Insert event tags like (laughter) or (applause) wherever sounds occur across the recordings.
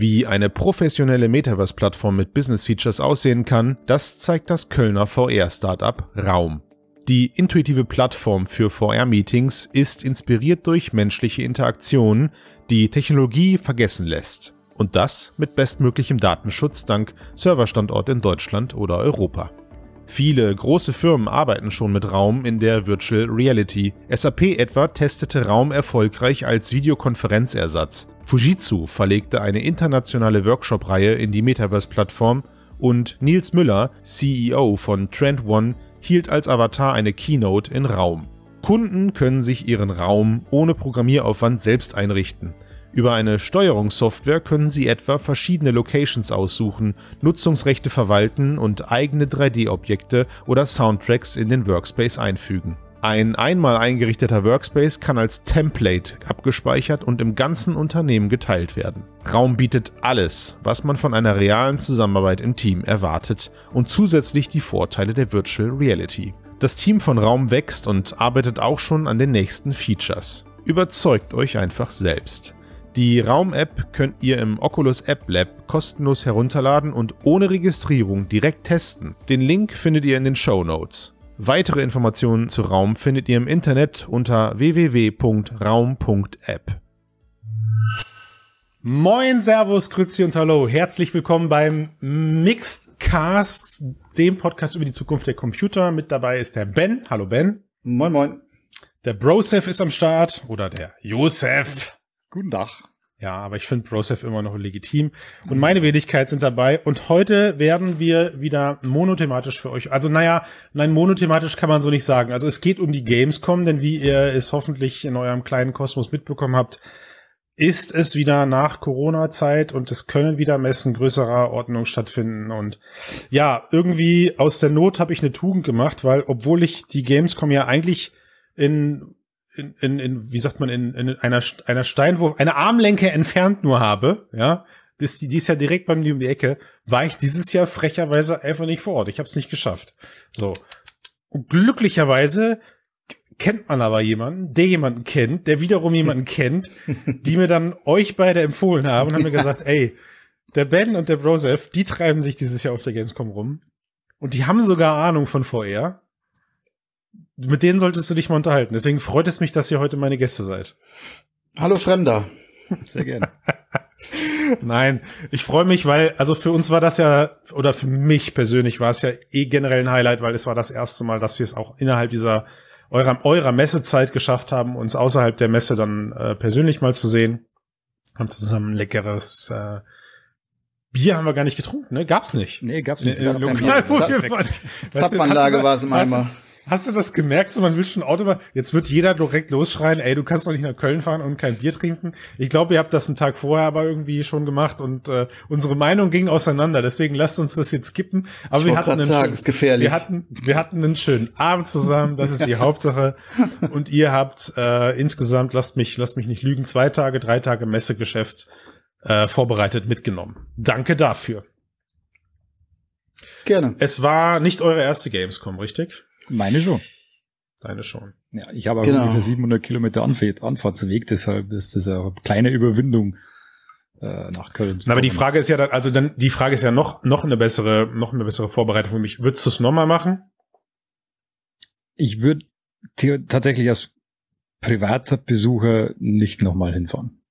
Wie eine professionelle Metaverse-Plattform mit Business-Features aussehen kann, das zeigt das Kölner VR-Startup Raum. Die intuitive Plattform für VR-Meetings ist inspiriert durch menschliche Interaktionen, die Technologie vergessen lässt. Und das mit bestmöglichem Datenschutz dank Serverstandort in Deutschland oder Europa. Viele große Firmen arbeiten schon mit Raum in der Virtual Reality. SAP etwa testete Raum erfolgreich als Videokonferenzersatz. Fujitsu verlegte eine internationale Workshop-Reihe in die Metaverse-Plattform und Nils Müller, CEO von Trend One, hielt als Avatar eine Keynote in Raum. Kunden können sich ihren Raum ohne Programmieraufwand selbst einrichten. Über eine Steuerungssoftware können Sie etwa verschiedene Locations aussuchen, Nutzungsrechte verwalten und eigene 3D-Objekte oder Soundtracks in den Workspace einfügen. Ein einmal eingerichteter Workspace kann als Template abgespeichert und im ganzen Unternehmen geteilt werden. Raum bietet alles, was man von einer realen Zusammenarbeit im Team erwartet und zusätzlich die Vorteile der Virtual Reality. Das Team von Raum wächst und arbeitet auch schon an den nächsten Features. Überzeugt euch einfach selbst. Die Raum-App könnt ihr im Oculus App Lab kostenlos herunterladen und ohne Registrierung direkt testen. Den Link findet ihr in den Show Notes. Weitere Informationen zu Raum findet ihr im Internet unter www.raum.app. Moin, Servus, Grüezi und Hallo. Herzlich willkommen beim Mixed Cast, dem Podcast über die Zukunft der Computer. Mit dabei ist der Ben. Hallo Ben. Moin, moin. Der Brosef ist am Start oder der Josef. Guten Tag. Ja, aber ich finde Brosef immer noch legitim. Und meine Wenigkeit sind dabei. Und heute werden wir wieder monothematisch für euch. Also, naja, nein, monothematisch kann man so nicht sagen. Also, es geht um die Gamescom, denn wie ihr es hoffentlich in eurem kleinen Kosmos mitbekommen habt, ist es wieder nach Corona-Zeit und es können wieder Messen größerer Ordnung stattfinden. Und ja, irgendwie aus der Not habe ich eine Tugend gemacht, weil obwohl ich die Gamescom ja eigentlich in in, in, in wie sagt man, in, in einer, einer Steinwurf, eine Armlenke entfernt nur habe, ja, das, die, die ist ja direkt bei mir um die Ecke, war ich dieses Jahr frecherweise einfach nicht vor Ort. Ich habe es nicht geschafft. So. Und glücklicherweise kennt man aber jemanden, der jemanden kennt, der wiederum jemanden (laughs) kennt, die mir dann euch beide empfohlen haben und haben mir (laughs) gesagt, ey, der Ben und der Brosef, die treiben sich dieses Jahr auf der Gamescom rum. Und die haben sogar Ahnung von VR mit denen solltest du dich mal unterhalten. Deswegen freut es mich, dass ihr heute meine Gäste seid. Hallo Fremder. Sehr gerne. (laughs) Nein, ich freue mich, weil, also für uns war das ja, oder für mich persönlich war es ja eh generell ein Highlight, weil es war das erste Mal, dass wir es auch innerhalb dieser eurer, eurer Messezeit geschafft haben, uns außerhalb der Messe dann äh, persönlich mal zu sehen. Haben zusammen ein leckeres äh, Bier haben wir gar nicht getrunken, ne? Gab's nicht. Nee, gab's nicht. Äh, lokal, wo wir waren. Zapfanlage war es im Eimer. Hast du das gemerkt? So, man will schon Auto machen. Jetzt wird jeder direkt losschreien, ey, du kannst doch nicht nach Köln fahren und kein Bier trinken. Ich glaube, ihr habt das einen Tag vorher aber irgendwie schon gemacht und äh, unsere Meinung ging auseinander. Deswegen lasst uns das jetzt kippen. Aber ich wir hatten, einen sagen, schönen, ist gefährlich. wir hatten, wir hatten einen schönen Abend zusammen. Das ist die (laughs) Hauptsache. Und ihr habt äh, insgesamt, lasst mich, lasst mich nicht lügen, zwei Tage, drei Tage Messegeschäft äh, vorbereitet mitgenommen. Danke dafür. Gerne. Es war nicht eure erste Gamescom, richtig? Meine schon. Deine schon. Ja, ich habe Genau. ungefähr 700 Kilometer Anf Anfahrtsweg, deshalb ist das eine kleine Überwindung äh, nach Köln. zu Na, aber die. Frage ist ja dann, also dann, die Frage ist ja noch, noch eine bessere, noch eine bessere Vorbereitung für mich. Würdest du es nochmal machen? Ich würde tatsächlich als privater Besucher nicht nochmal hinfahren,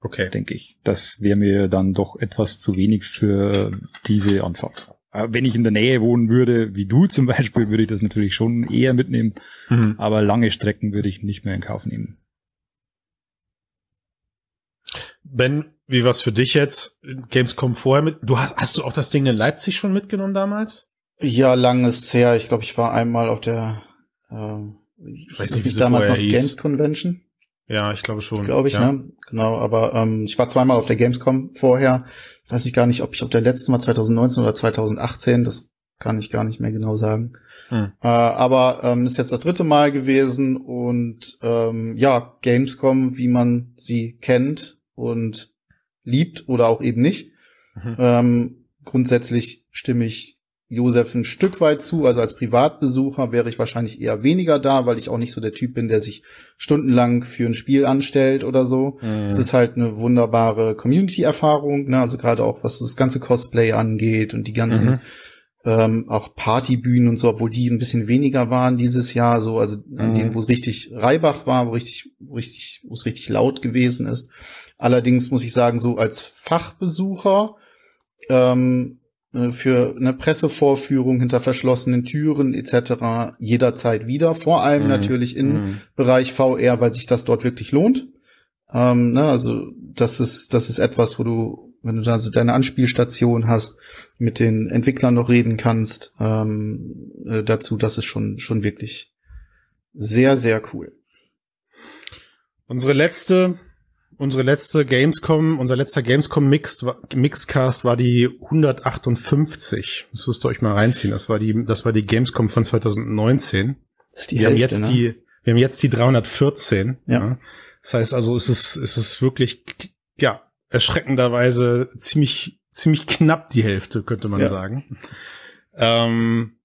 Okay. denke ich. Das wäre mir dann doch etwas zu wenig für diese Anfahrt. Äh, Wenn ich in der Nähe wohnen würde, wie du zum Beispiel, würde ich das natürlich schon eher mitnehmen, Mhm. aber lange Strecken würde ich nicht mehr in Kauf nehmen. Ben, wie war's für dich jetzt? Gamescom vorher mit? Du hast, hast du auch das Ding in Leipzig schon mitgenommen damals? Ja, lang ist es her. Ich glaube, ich war einmal auf der, ähm, ich weiß nicht, wie damals noch. Games Convention, Ja, ich glaube schon. glaube ich, ja. ne? Genau, aber ähm, ich war zweimal auf der Gamescom vorher. Weiß ich gar nicht, ob ich auf der letzten war 2019 oder 2018, das kann ich gar nicht mehr genau sagen. Hm. Äh, aber ähm, ist jetzt das dritte Mal gewesen und ähm, ja, Gamescom, wie man sie kennt und liebt oder auch eben nicht. Mhm. Ähm, grundsätzlich stimme ich Josef ein Stück weit zu. Also als Privatbesucher wäre ich wahrscheinlich eher weniger da, weil ich auch nicht so der Typ bin, der sich stundenlang für ein Spiel anstellt oder so. Mhm. Es ist halt eine wunderbare Community-Erfahrung, ne? also gerade auch was das ganze Cosplay angeht und die ganzen Mhm. ähm, auch Partybühnen und so, obwohl die ein bisschen weniger waren dieses Jahr, so also an Mhm. denen, wo es richtig Reibach war, wo richtig, wo richtig, wo es richtig laut gewesen ist. Allerdings muss ich sagen, so als Fachbesucher ähm, äh, für eine Pressevorführung hinter verschlossenen Türen etc. jederzeit wieder. Vor allem Mhm. natürlich im Mhm. Bereich VR, weil sich das dort wirklich lohnt. Ähm, ne, also das ist das ist etwas, wo du, wenn du da so deine Anspielstation hast, mit den Entwicklern noch reden kannst ähm, äh, dazu, das ist schon schon wirklich sehr sehr cool. Unsere letzte, unsere letzte Gamescom, unser letzter Gamescom Mixed, Mixcast war die 158. Das müsst ihr euch mal reinziehen. Das war die, das war die Gamescom von 2019. Das ist die wir haben Hälfte, jetzt ne? die, wir haben jetzt die 314. Ja. Das heißt also, es ist, es ist wirklich, ja, erschreckenderweise ziemlich, ziemlich knapp die Hälfte, könnte man Ja. sagen. Ähm,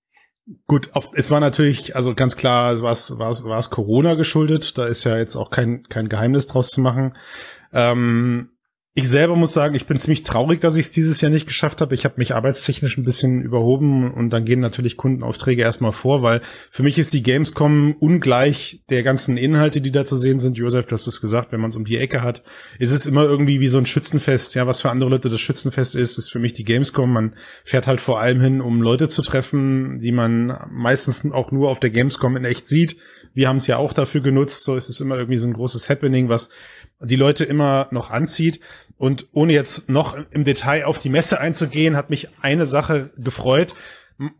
gut, auf, es war natürlich, also ganz klar, war es, war es, war es Corona geschuldet. Da ist ja jetzt auch kein, kein Geheimnis draus zu machen. Ähm, ich selber muss sagen, ich bin ziemlich traurig, dass ich es dieses Jahr nicht geschafft habe. Ich habe mich arbeitstechnisch ein bisschen überhoben und dann gehen natürlich Kundenaufträge erstmal vor, weil für mich ist die Gamescom ungleich der ganzen Inhalte, die da zu sehen sind. Josef, du hast es gesagt, wenn man es um die Ecke hat, ist es immer irgendwie wie so ein Schützenfest. Ja, was für andere Leute das Schützenfest ist, ist für mich die Gamescom. Man fährt halt vor allem hin, um Leute zu treffen, die man meistens auch nur auf der Gamescom in echt sieht. Wir haben es ja auch dafür genutzt. So ist es immer irgendwie so ein großes Happening, was die Leute immer noch anzieht. Und ohne jetzt noch im Detail auf die Messe einzugehen, hat mich eine Sache gefreut.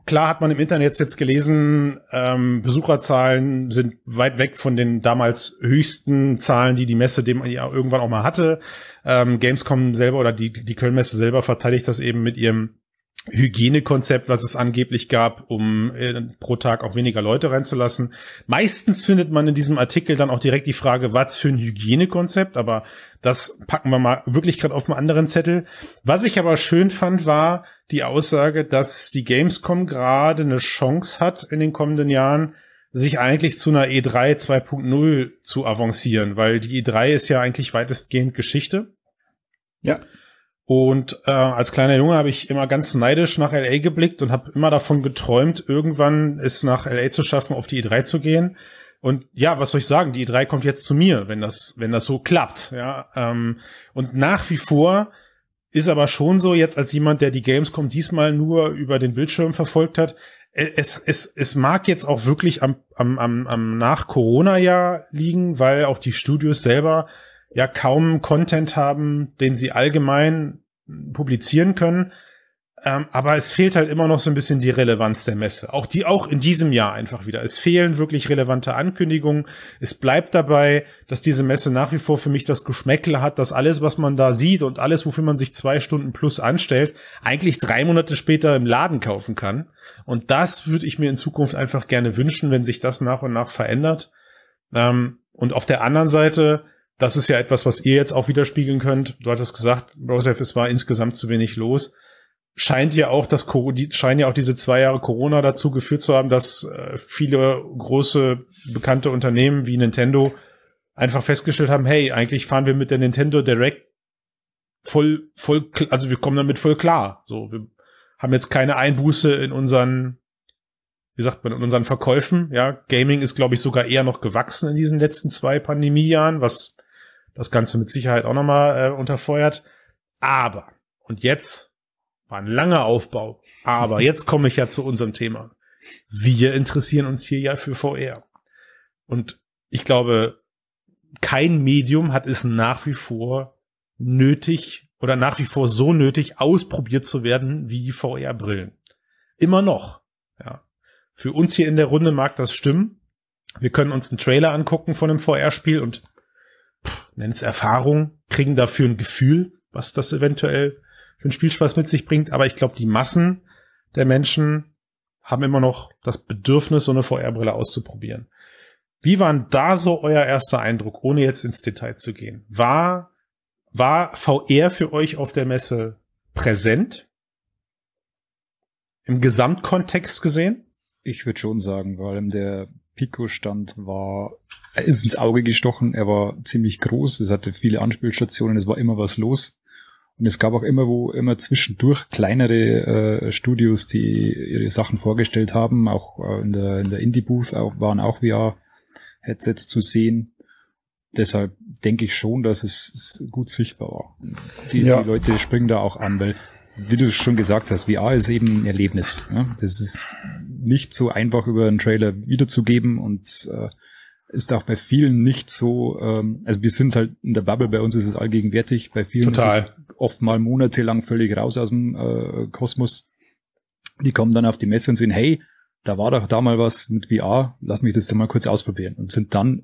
Klar hat man im Internet jetzt gelesen, ähm, Besucherzahlen sind weit weg von den damals höchsten Zahlen, die die Messe dem ja irgendwann auch mal hatte. Ähm, Gamescom selber oder die, die Kölnmesse selber verteidigt das eben mit ihrem Hygienekonzept, was es angeblich gab, um äh, pro Tag auch weniger Leute reinzulassen. Meistens findet man in diesem Artikel dann auch direkt die Frage, was für ein Hygienekonzept, aber das packen wir mal wirklich gerade auf einen anderen Zettel. Was ich aber schön fand, war die Aussage, dass die Gamescom gerade eine Chance hat in den kommenden Jahren, sich eigentlich zu einer E E3 2.0 zu avancieren, weil die E3 ist ja eigentlich weitestgehend Geschichte. Ja. Und äh, als kleiner Junge habe ich immer ganz neidisch nach LA geblickt und habe immer davon geträumt, irgendwann es nach LA zu schaffen, auf die E3 zu gehen. Und ja, was soll ich sagen? Die E3 kommt jetzt zu mir, wenn das, wenn das so klappt. Ja, ähm, und nach wie vor ist aber schon so jetzt als jemand, der die Gamescom diesmal nur über den Bildschirm verfolgt hat. äh, Es, es, es mag jetzt auch wirklich am, am, am, am nach-Corona-Jahr liegen, weil auch die Studios selber ja kaum Content haben, den sie allgemein publizieren können. Ähm, aber es fehlt halt immer noch so ein bisschen die Relevanz der Messe. Auch die, auch in diesem Jahr einfach wieder. Es fehlen wirklich relevante Ankündigungen. Es bleibt dabei, dass diese Messe nach wie vor für mich das Geschmäckle hat, dass alles, was man da sieht und alles, wofür man sich zwei Stunden plus anstellt, eigentlich drei Monate später im Laden kaufen kann. Und das würde ich mir in Zukunft einfach gerne wünschen, wenn sich das nach und nach verändert. Ähm, und auf der anderen Seite, das ist ja etwas, was ihr jetzt auch widerspiegeln könnt. Du hattest gesagt, Joseph, es war insgesamt zu wenig los. Scheint ja auch, dass scheinen ja auch diese zwei Jahre Corona dazu geführt zu haben, dass äh, viele große bekannte Unternehmen wie Nintendo einfach festgestellt haben, hey, eigentlich fahren wir mit der Nintendo Direct voll, voll, also wir kommen damit voll klar. So, wir haben jetzt keine Einbuße in unseren, wie sagt man, in unseren Verkäufen. Ja, Gaming ist, glaube ich, sogar eher noch gewachsen in diesen letzten zwei Pandemiejahren, was das Ganze mit Sicherheit auch nochmal äh, unterfeuert. Aber, und jetzt war ein langer Aufbau, aber (laughs) jetzt komme ich ja zu unserem Thema. Wir interessieren uns hier ja für VR. Und ich glaube, kein Medium hat es nach wie vor nötig oder nach wie vor so nötig ausprobiert zu werden wie VR-Brillen. Immer noch. Ja. Für uns hier in der Runde mag das stimmen. Wir können uns einen Trailer angucken von einem VR-Spiel und nennen es Erfahrung, kriegen dafür ein Gefühl, was das eventuell für einen Spielspaß mit sich bringt. Aber ich glaube, die Massen der Menschen haben immer noch das Bedürfnis, so eine VR-Brille auszuprobieren. Wie war denn da so euer erster Eindruck, ohne jetzt ins Detail zu gehen? War, war VR für euch auf der Messe präsent? im Gesamtkontext gesehen? Ich würde schon sagen, allem der Pico-Stand war, er ist ins Auge gestochen, er war ziemlich groß, es hatte viele Anspielstationen, es war immer was los. Und es gab auch immer wo, immer zwischendurch kleinere äh, Studios, die ihre Sachen vorgestellt haben. Auch äh, in der, in der Indie-Booth auch, waren auch VR-Headsets zu sehen. Deshalb denke ich schon, dass es gut sichtbar war. Die, ja. die Leute springen da auch an, weil, wie du schon gesagt hast, VR ist eben ein Erlebnis. Ja? Das ist nicht so einfach über einen Trailer wiederzugeben und äh, ist auch bei vielen nicht so, ähm, also wir sind halt in der Bubble, bei uns ist es allgegenwärtig, bei vielen Total. ist es oft mal monatelang völlig raus aus dem äh, Kosmos. Die kommen dann auf die Messe und sehen, hey, da war doch da mal was mit VR, lass mich das dann mal kurz ausprobieren und sind dann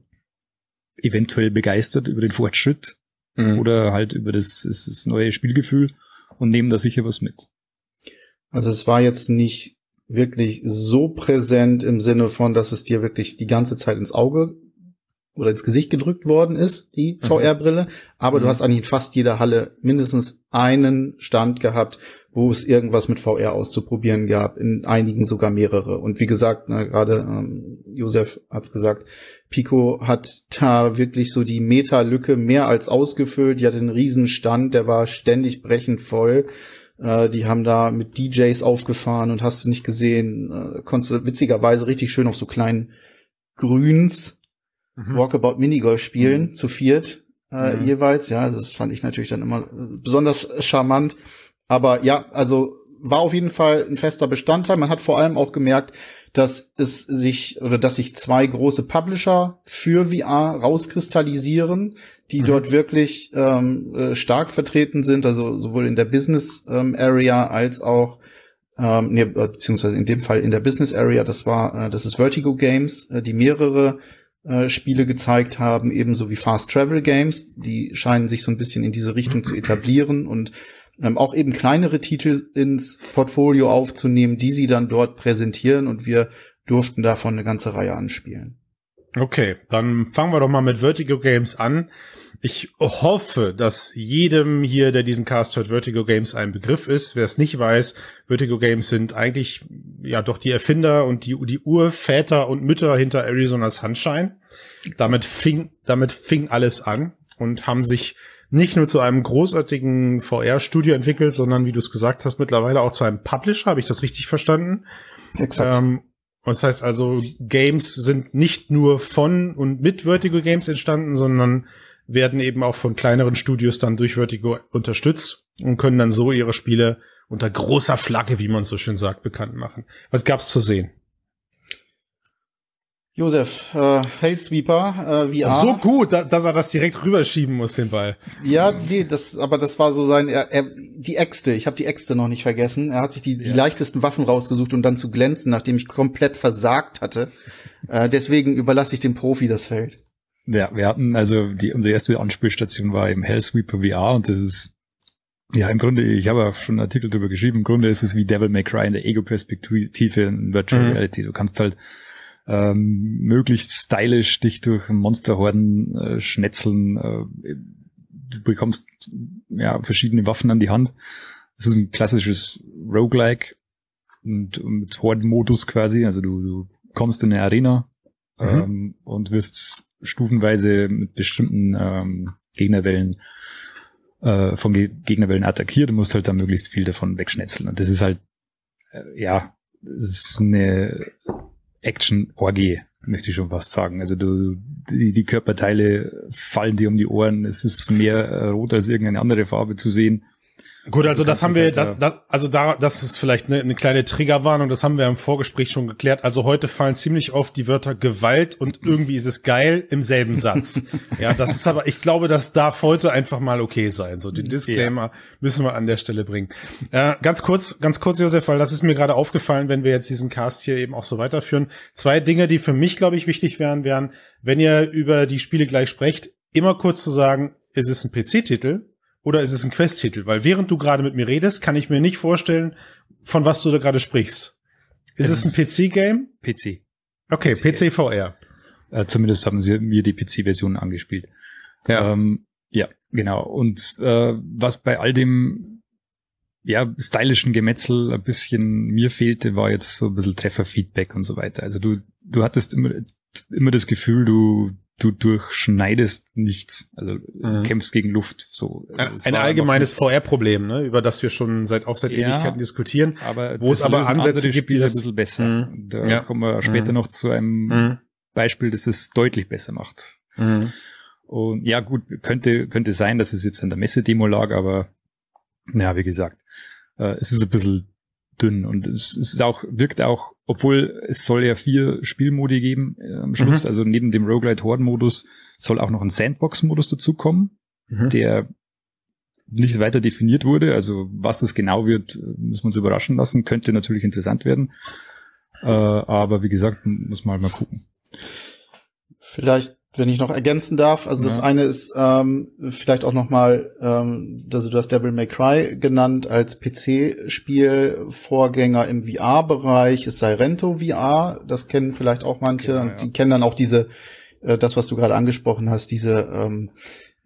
eventuell begeistert über den Fortschritt mhm. oder halt über das, das neue Spielgefühl und nehmen da sicher was mit. Also es war jetzt nicht wirklich so präsent im Sinne von, dass es dir wirklich die ganze Zeit ins Auge oder ins Gesicht gedrückt worden ist, die mhm. VR-Brille. Aber mhm. du hast eigentlich in fast jeder Halle mindestens einen Stand gehabt, wo es irgendwas mit VR auszuprobieren gab, in einigen sogar mehrere. Und wie gesagt, na, gerade ähm, Josef hat's gesagt, Pico hat da wirklich so die Meta-Lücke mehr als ausgefüllt. Die hatte einen riesen Stand, der war ständig brechend voll. Äh, die haben da mit DJs aufgefahren und hast du nicht gesehen, äh, konntest du witzigerweise richtig schön auf so kleinen Grüns mhm. Walkabout Minigolf spielen, mhm. zu viert äh, mhm. jeweils. Ja, das fand ich natürlich dann immer besonders charmant. Aber ja, also war auf jeden Fall ein fester Bestandteil. Man hat vor allem auch gemerkt, dass es sich oder dass sich zwei große Publisher für VR rauskristallisieren, die mhm. dort wirklich ähm, äh, stark vertreten sind, also sowohl in der Business ähm, Area als auch ähm, nee, beziehungsweise in dem Fall in der Business Area, das war, äh, das ist Vertigo Games, äh, die mehrere äh, Spiele gezeigt haben, ebenso wie Fast Travel Games, die scheinen sich so ein bisschen in diese Richtung zu etablieren und ähm, auch eben kleinere Titel ins Portfolio aufzunehmen, die sie dann dort präsentieren und wir durften davon eine ganze Reihe anspielen. Okay, dann fangen wir doch mal mit Vertigo Games an. Ich hoffe, dass jedem hier, der diesen Cast hört, Vertigo Games ein Begriff ist. Wer es nicht weiß, Vertigo Games sind eigentlich ja doch die Erfinder und die, die Urväter und Mütter hinter Arizona Sunshine. Damit fing, damit fing alles an und haben sich nicht nur zu einem großartigen VR-Studio entwickelt, sondern wie du es gesagt hast, mittlerweile auch zu einem Publisher. Habe ich das richtig verstanden? Exakt. Ähm, das heißt also, Games sind nicht nur von und mit Vertigo Games entstanden, sondern werden eben auch von kleineren Studios dann durch Vertigo unterstützt und können dann so ihre Spiele unter großer Flagge, wie man so schön sagt, bekannt machen. Was gab's zu sehen? Josef, äh, Hey Sweeper, äh, VR. So gut, da, dass er das direkt rüberschieben muss, den Ball. Ja, die, das, aber das war so sein, er, er, die Äxte, ich habe die Äxte noch nicht vergessen. Er hat sich die, ja. die leichtesten Waffen rausgesucht, um dann zu glänzen, nachdem ich komplett versagt hatte. äh, deswegen überlasse ich dem Profi das Feld. Ja, wir hatten, also die, unsere erste Anspielstation war im Hellsweeper VR und das ist ja, im Grunde, ich habe auch schon einen Artikel darüber geschrieben, im Grunde ist es wie Devil May Cry in der Ego-Perspektive in Virtual mhm. Reality. Du kannst halt ähm, möglichst stylisch dich durch Monsterhorden äh, schnetzeln. Äh, du bekommst ja verschiedene Waffen an die Hand. Das ist ein klassisches Roguelike und, mit Horde-Modus quasi. Also du, du kommst in eine Arena mhm. ähm, und wirst stufenweise mit bestimmten ähm, Gegnerwellen äh, von Ge Gegnerwellen attackiert und musst halt dann möglichst viel davon wegschnetzeln. Und das ist halt, äh, ja, das ist eine Action-Orgie, möchte ich schon fast sagen. Also du, die, die Körperteile fallen dir um die Ohren. Es ist mehr rot als irgendeine andere Farbe zu sehen. Gut, also das haben wir, halt, das, das, also da, das ist vielleicht eine, eine kleine Triggerwarnung, das haben wir im Vorgespräch schon geklärt. Also heute fallen ziemlich oft die Wörter Gewalt und irgendwie ist es geil im selben Satz. (laughs) ja, das ist aber, ich glaube, das darf heute einfach mal okay sein. So, den Disclaimer ja. müssen wir an der Stelle bringen. Äh, ganz kurz, ganz kurz, Josef, weil das ist mir gerade aufgefallen, wenn wir jetzt diesen Cast hier eben auch so weiterführen. Zwei Dinge, die für mich, glaube ich, wichtig wären, wären, wenn ihr über die Spiele gleich sprecht, immer kurz zu sagen, ist es ein PC-Titel oder ist es ein Quest-Titel? Weil während du gerade mit mir redest, kann ich mir nicht vorstellen, von was du da gerade sprichst. Ist es, es ein PC-Game? PC. Okay, PC, PC VR. Äh, zumindest haben sie mir die PC-Version angespielt. Ja. Ähm, ja, genau. Und äh, was bei all dem ja, stylischen Gemetzel ein bisschen mir fehlte, war jetzt so ein bisschen Trefferfeedback und so weiter. Also du, du hattest immer, immer das Gefühl, du, du durchschneidest nichts. Also mhm. kämpfst gegen Luft. So. Ein, ein allgemeines VR-Problem, ne, über das wir schon seit auch seit ja, Ewigkeiten diskutieren. Aber wo es aber Ansätze gibt, Spiele ein bisschen besser. Mhm. Da ja. kommen wir später mhm. noch zu einem mhm. Beispiel, das es deutlich besser macht. Mhm. Und ja, gut, könnte, könnte sein, dass es jetzt an der Messe-Demo lag, aber ja, wie gesagt, äh, es ist ein bisschen dünn und es, ist auch, wirkt auch, obwohl es soll ja vier Spielmodi geben äh, am Schluss, mhm. also neben dem Roguelite Horde-Modus soll auch noch ein Sandbox-Modus dazukommen, mhm. der nicht weiter definiert wurde. Also was das genau wird, müssen wir uns überraschen lassen. Könnte natürlich interessant werden. Äh, aber wie gesagt, muss man halt mal gucken. Vielleicht wenn ich noch ergänzen darf, also ja. das eine ist ähm, vielleicht auch noch mal, ähm, also du hast Devil May Cry genannt als PC-Spiel, Vorgänger im VR-Bereich ist Sirento VR, das kennen vielleicht auch manche, genau, ja. die kennen dann auch diese, äh, das was du gerade angesprochen hast, diese ähm,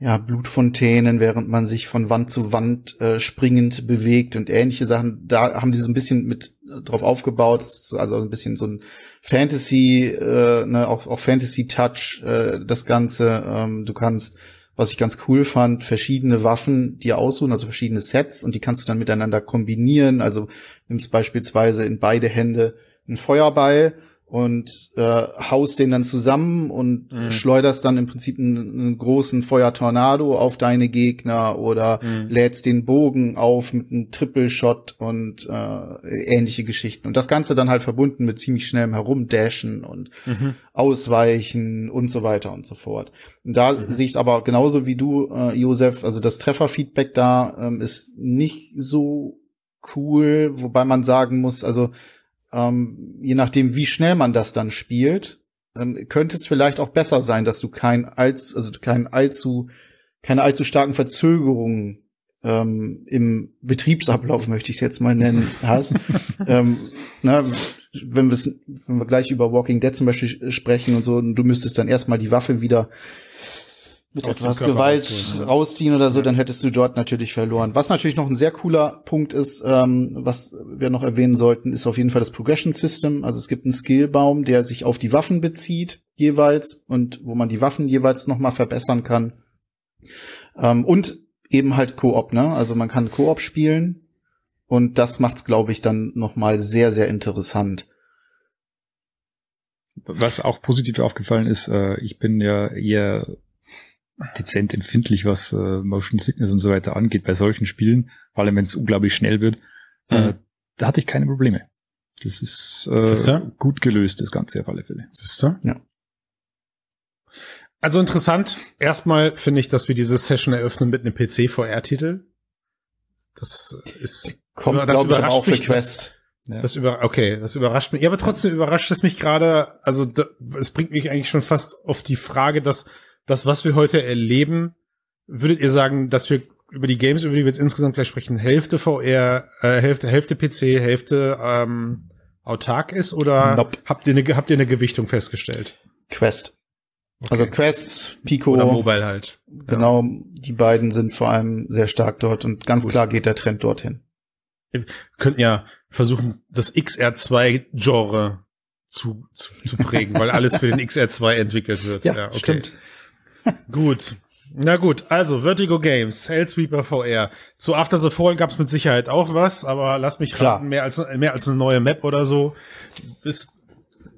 ja, Blutfontänen, während man sich von Wand zu Wand äh, springend bewegt und ähnliche Sachen. Da haben die so ein bisschen mit äh, drauf aufgebaut. also ein bisschen so ein Fantasy, äh, ne, auch, auch Fantasy-Touch, äh, das Ganze. Ähm, du kannst, was ich ganz cool fand, verschiedene Waffen dir aussuchen, also verschiedene Sets und die kannst du dann miteinander kombinieren. Also nimmst beispielsweise in beide Hände einen Feuerball und äh, haust den dann zusammen und mhm. schleuderst dann im Prinzip einen, einen, großen Feuertornado auf deine Gegner oder mhm. lädst den Bogen auf mit einem Triple Shot und äh, ähnliche Geschichten und das Ganze dann halt verbunden mit ziemlich schnellem Herumdashen und mhm. Ausweichen und so weiter und so fort. Und da mhm. sehe ich es aber genauso wie du, äh, Josef, also das Trefferfeedback da ähm, ist nicht so cool, wobei man sagen muss, also ähm, je nachdem, wie schnell man das dann spielt, ähm, könnte es vielleicht auch besser sein, dass du kein als, also kein allzu, keine allzu starken Verzögerungen ähm, im Betriebsablauf, möchte ich es jetzt mal nennen, (laughs) hast. ähm, na, wenn, wenn wir gleich über Walking Dead zum Beispiel sprechen und so, und du müsstest dann erstmal die Waffe wieder mit Aus etwas Gewalt rausziehen, rausziehen oder so, ja. dann hättest du dort natürlich verloren. Was natürlich noch ein sehr cooler Punkt ist, ähm, was wir noch erwähnen sollten, ist auf jeden Fall das Progression System. Also es gibt einen Skillbaum, der sich auf die Waffen bezieht jeweils und wo man die Waffen jeweils noch mal verbessern kann. Ähm, und eben halt Koop, ne? Also man kann Koop spielen und das macht's, glaube ich, dann noch mal sehr, sehr interessant. Was auch positiv aufgefallen ist, äh, ich bin ja eher dezent empfindlich, was äh, Motion Sickness und so weiter angeht bei solchen Spielen, vor allem wenn es unglaublich schnell wird. Äh, mhm. Äh, da hatte ich keine Probleme. Das ist äh, gut gelöst, das Ganze auf alle Fälle. Siehste? Ja. Also interessant. Erstmal finde ich, dass wir diese Session eröffnen mit einem PC-VR-Titel. Das ist kommt, das überrascht auch mich. Für Quest. Ja. Das über okay, das überrascht mich. Ja, aber trotzdem überrascht es mich gerade. Also da, es bringt mich eigentlich schon fast auf die Frage, dass das, was wir heute erleben, würdet ihr sagen, dass wir über die Games, über die wir jetzt insgesamt gleich sprechen, Hälfte VR, äh, Hälfte, Hälfte PC, Hälfte ähm, autark ist oder nope. habt ihr eine habt ihr eine Gewichtung festgestellt? Quest. Okay. Also Quest, Pico. Oder Mobile halt. Genau, ja. die beiden sind vor allem sehr stark dort und ganz Gut. klar geht der Trend dorthin. Wir könnten ja versuchen, das XR2-Genre zu, zu, zu prägen, weil alles für den XR2 entwickelt wird. Ja, ja okay. stimmt. Gut. Na gut, also Vertigo Games, Hellsweeper VR. Zu After the Fall gab es mit Sicherheit auch was, aber lass mich Klar. raten, mehr als, mehr als eine neue Map oder so ist,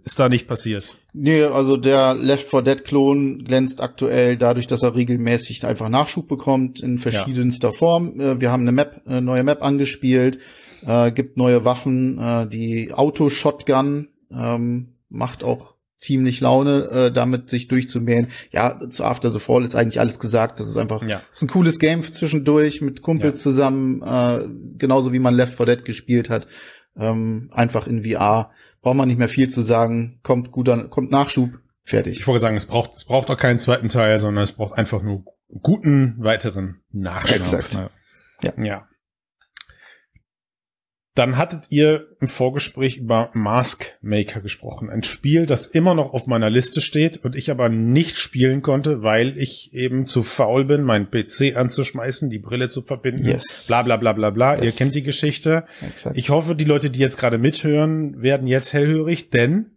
ist da nicht passiert. Nee, also der Left 4 Dead Klon glänzt aktuell dadurch, dass er regelmäßig einfach Nachschub bekommt in verschiedenster ja. Form. Äh, wir haben eine Map, eine neue Map angespielt, äh, gibt neue Waffen, äh, die Auto-Shotgun ähm, macht auch ziemlich Laune, äh, damit sich durchzumähen. Ja, zu After the Fall ist eigentlich alles gesagt. Das ist einfach ja. ist ein cooles Game zwischendurch mit Kumpels ja. zusammen, äh, genauso wie man Left 4 Dead gespielt hat. Ähm, einfach in VR. Braucht man nicht mehr viel zu sagen. Kommt guter, kommt Nachschub. Fertig. Ich wollte sagen, es braucht, es braucht auch keinen zweiten Teil, sondern es braucht einfach nur guten weiteren Nachschub. Exakt. Ja. ja. Dann hattet ihr im Vorgespräch über Mask Maker gesprochen. Ein Spiel, das immer noch auf meiner Liste steht und ich aber nicht spielen konnte, weil ich eben zu faul bin, meinen PC anzuschmeißen, die Brille zu verbinden. Yes. Bla bla bla bla bla. Yes. Ihr kennt die Geschichte. Exakt. Ich hoffe, die Leute, die jetzt gerade mithören, werden jetzt hellhörig, denn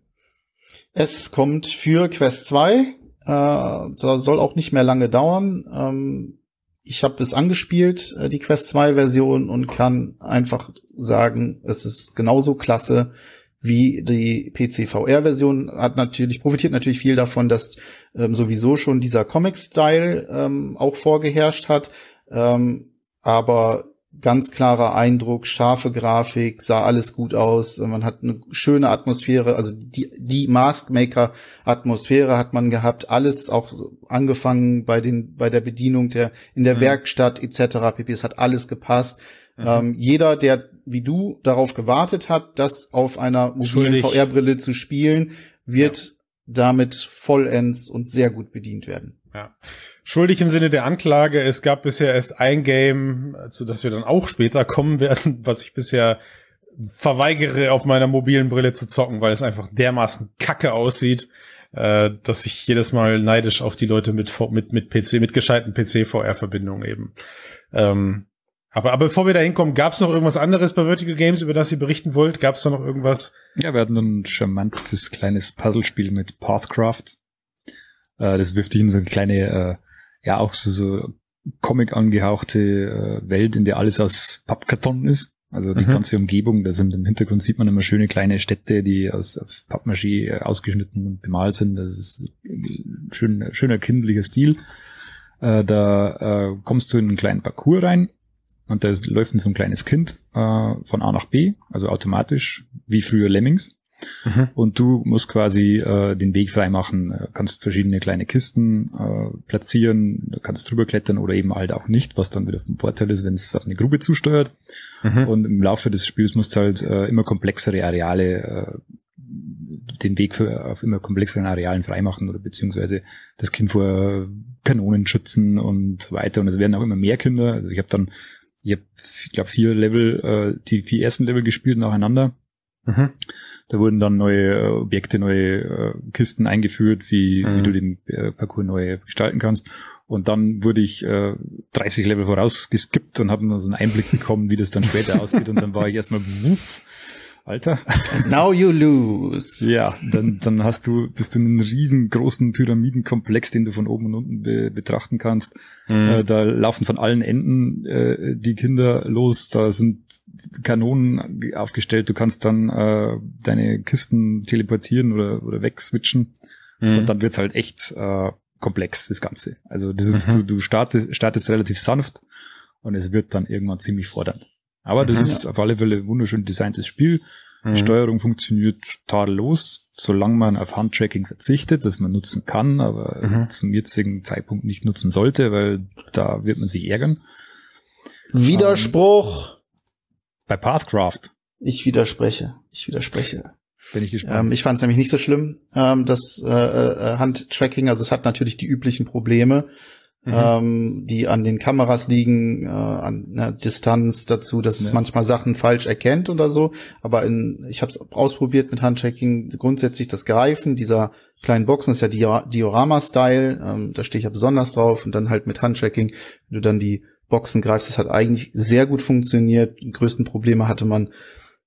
Es kommt für Quest 2, äh, soll soll auch nicht mehr lange dauern. Ähm, ich habe es angespielt, äh, die Quest 2 Version, und kann einfach sagen, es ist genauso klasse wie die PC VR Version. Hat natürlich, profitiert natürlich viel davon, dass ähm, sowieso schon dieser Comic-Style ähm, auch vorgeherrscht hat. Ähm, aber ganz klarer Eindruck, scharfe Grafik, sah alles gut aus. Man hat eine schöne Atmosphäre, also die, die Mask Maker Atmosphäre hat man gehabt. Alles auch angefangen bei den, bei der Bedienung der, in der Mhm. Werkstatt etc. pp. Es hat alles gepasst. Mhm. Ähm, jeder, der wie du darauf gewartet hat, das auf einer mobilen. VR-Brille zu spielen, wird damit vollends und sehr gut bedient werden. Ja. Schuldig im Sinne der Anklage. Es gab bisher erst ein Game, zu das wir dann auch später kommen werden, (laughs) was ich bisher verweigere, auf meiner mobilen Brille zu zocken, weil es einfach dermaßen kacke aussieht, äh, dass ich jedes Mal neidisch auf die Leute mit, mit, mit PC, mit gescheiten PC-VR-Verbindungen eben. Ähm, aber, aber bevor wir da hinkommen, gab es noch irgendwas anderes bei Vertical Games, über das ihr berichten wollt? Gab es da noch irgendwas? Ja, wir hatten ein charmantes kleines Puzzlespiel mit Pathcraft. Äh, das wirft dich in so eine kleine, äh, ja auch so, so Comic angehauchte äh, Welt, in der alles aus Pappkarton ist. Also die Mhm. ganze Umgebung, da sind im Hintergrund sieht man immer schöne kleine Städte, die aus, Pappmaché äh, ausgeschnitten und bemalt sind. Das ist ein schön, schöner kindlicher Stil. Äh, da äh, kommst du in einen kleinen Parcours rein und da läuft so ein kleines Kind äh, von A nach B, also automatisch, wie früher Lemmings. Mhm. Und du musst quasi äh, den Weg freimachen, äh, kannst verschiedene kleine Kisten äh, platzieren, du kannst drüber klettern oder eben halt auch nicht, was dann wieder vom Vorteil ist, wenn es auf eine Grube zusteuert. Mhm. Und im Laufe des Spiels musst du halt äh, immer komplexere Areale, äh, den Weg für, auf immer komplexeren Arealen freimachen oder beziehungsweise das Kind vor Kanonen schützen und so weiter. Und es werden auch immer mehr Kinder. Also ich habe dann, ich habe, ich glaube, vier Level, äh, die vier ersten Level gespielt nacheinander. Mhm. Da wurden dann neue äh, Objekte, neue äh, Kisten eingeführt, wie, Mhm. wie du den äh, Parcours neu gestalten kannst. Und dann wurde ich äh, 30 Level vorausgeskippt und habe nur so einen Einblick bekommen, wie das dann später aussieht. Und dann war ich erstmal, wuff, Alter. Now you lose. Ja, dann, dann hast du, bist du in einem riesengroßen Pyramidenkomplex, den du von oben und unten be betrachten kannst. Mhm. Äh, da laufen von allen Enden äh, die Kinder los, da sind Kanonen aufgestellt, du kannst dann äh, deine Kisten teleportieren oder, oder wegswitchen Mhm. und dann wird's halt echt äh, komplex, das Ganze. Also das ist, Mhm. du, du startest, startest relativ sanft und es wird dann irgendwann ziemlich fordernd. Aber das Mhm. ist auf alle Fälle ein wunderschön designtes Spiel. Mhm. Die Steuerung funktioniert tadellos, solange man auf Handtracking verzichtet, das man nutzen kann, aber Mhm. zum jetzigen Zeitpunkt nicht nutzen sollte, weil da wird man sich ärgern. Widerspruch. Bei Pathcraft Ich widerspreche. Ich widerspreche. bin ich gespannt. Ähm, ich fand es nämlich nicht so schlimm, ähm, das äh, äh, Handtracking. Also es hat natürlich die üblichen Probleme, Mhm. ähm, die an den Kameras liegen, äh, an einer Distanz dazu, dass es Ja. manchmal Sachen falsch erkennt oder so. Aber in, ich habe es ausprobiert mit Handtracking. Grundsätzlich das Greifen dieser kleinen Boxen ist ja Dia Diorama-Style. Ähm, da stehe ich ja besonders drauf. Und dann halt mit Handtracking, wenn du dann die Boxen greifst, das hat eigentlich sehr gut funktioniert. Die größten Probleme hatte man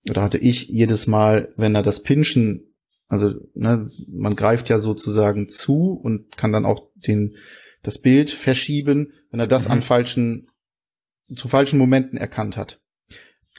oder hatte ich jedes Mal, wenn er das Pinschen, also ne, man greift ja sozusagen zu und kann dann auch den das Bild verschieben, wenn er das Mhm. an falschen zu falschen Momenten erkannt hat.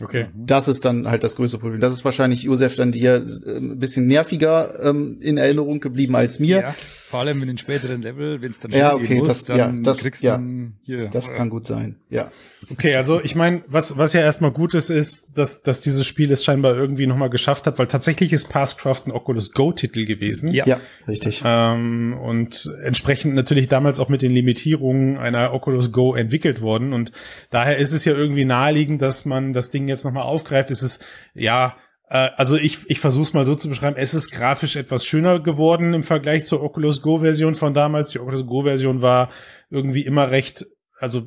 Okay. Das ist dann halt das größte Problem. Das ist wahrscheinlich Josef dann dir äh, ein bisschen nerviger ähm, in Erinnerung geblieben als mir. Ja, vor allem in den späteren Level, wenn es dann Ja, okay, gehen muss, das- dann ja, das- kriegst ja. du dann hier. Das kann gut sein. Ja. Okay, also ich meine, was, was ja erstmal gut ist, ist, dass, dass dieses Spiel es scheinbar irgendwie nochmal geschafft hat, weil tatsächlich ist Pastcraft ein Oculus Go-Titel gewesen. Ja. Ja, richtig. Ähm, und entsprechend natürlich damals auch mit den Limitierungen einer Oculus Go entwickelt worden. Und daher ist es ja irgendwie naheliegend, dass man das Ding jetzt nochmal aufgreift. Es ist, ja, äh, also ich, ich versuche es mal so zu beschreiben, es ist grafisch etwas schöner geworden im Vergleich zur Oculus Go-Version von damals. Die Oculus Go-Version war irgendwie immer recht, also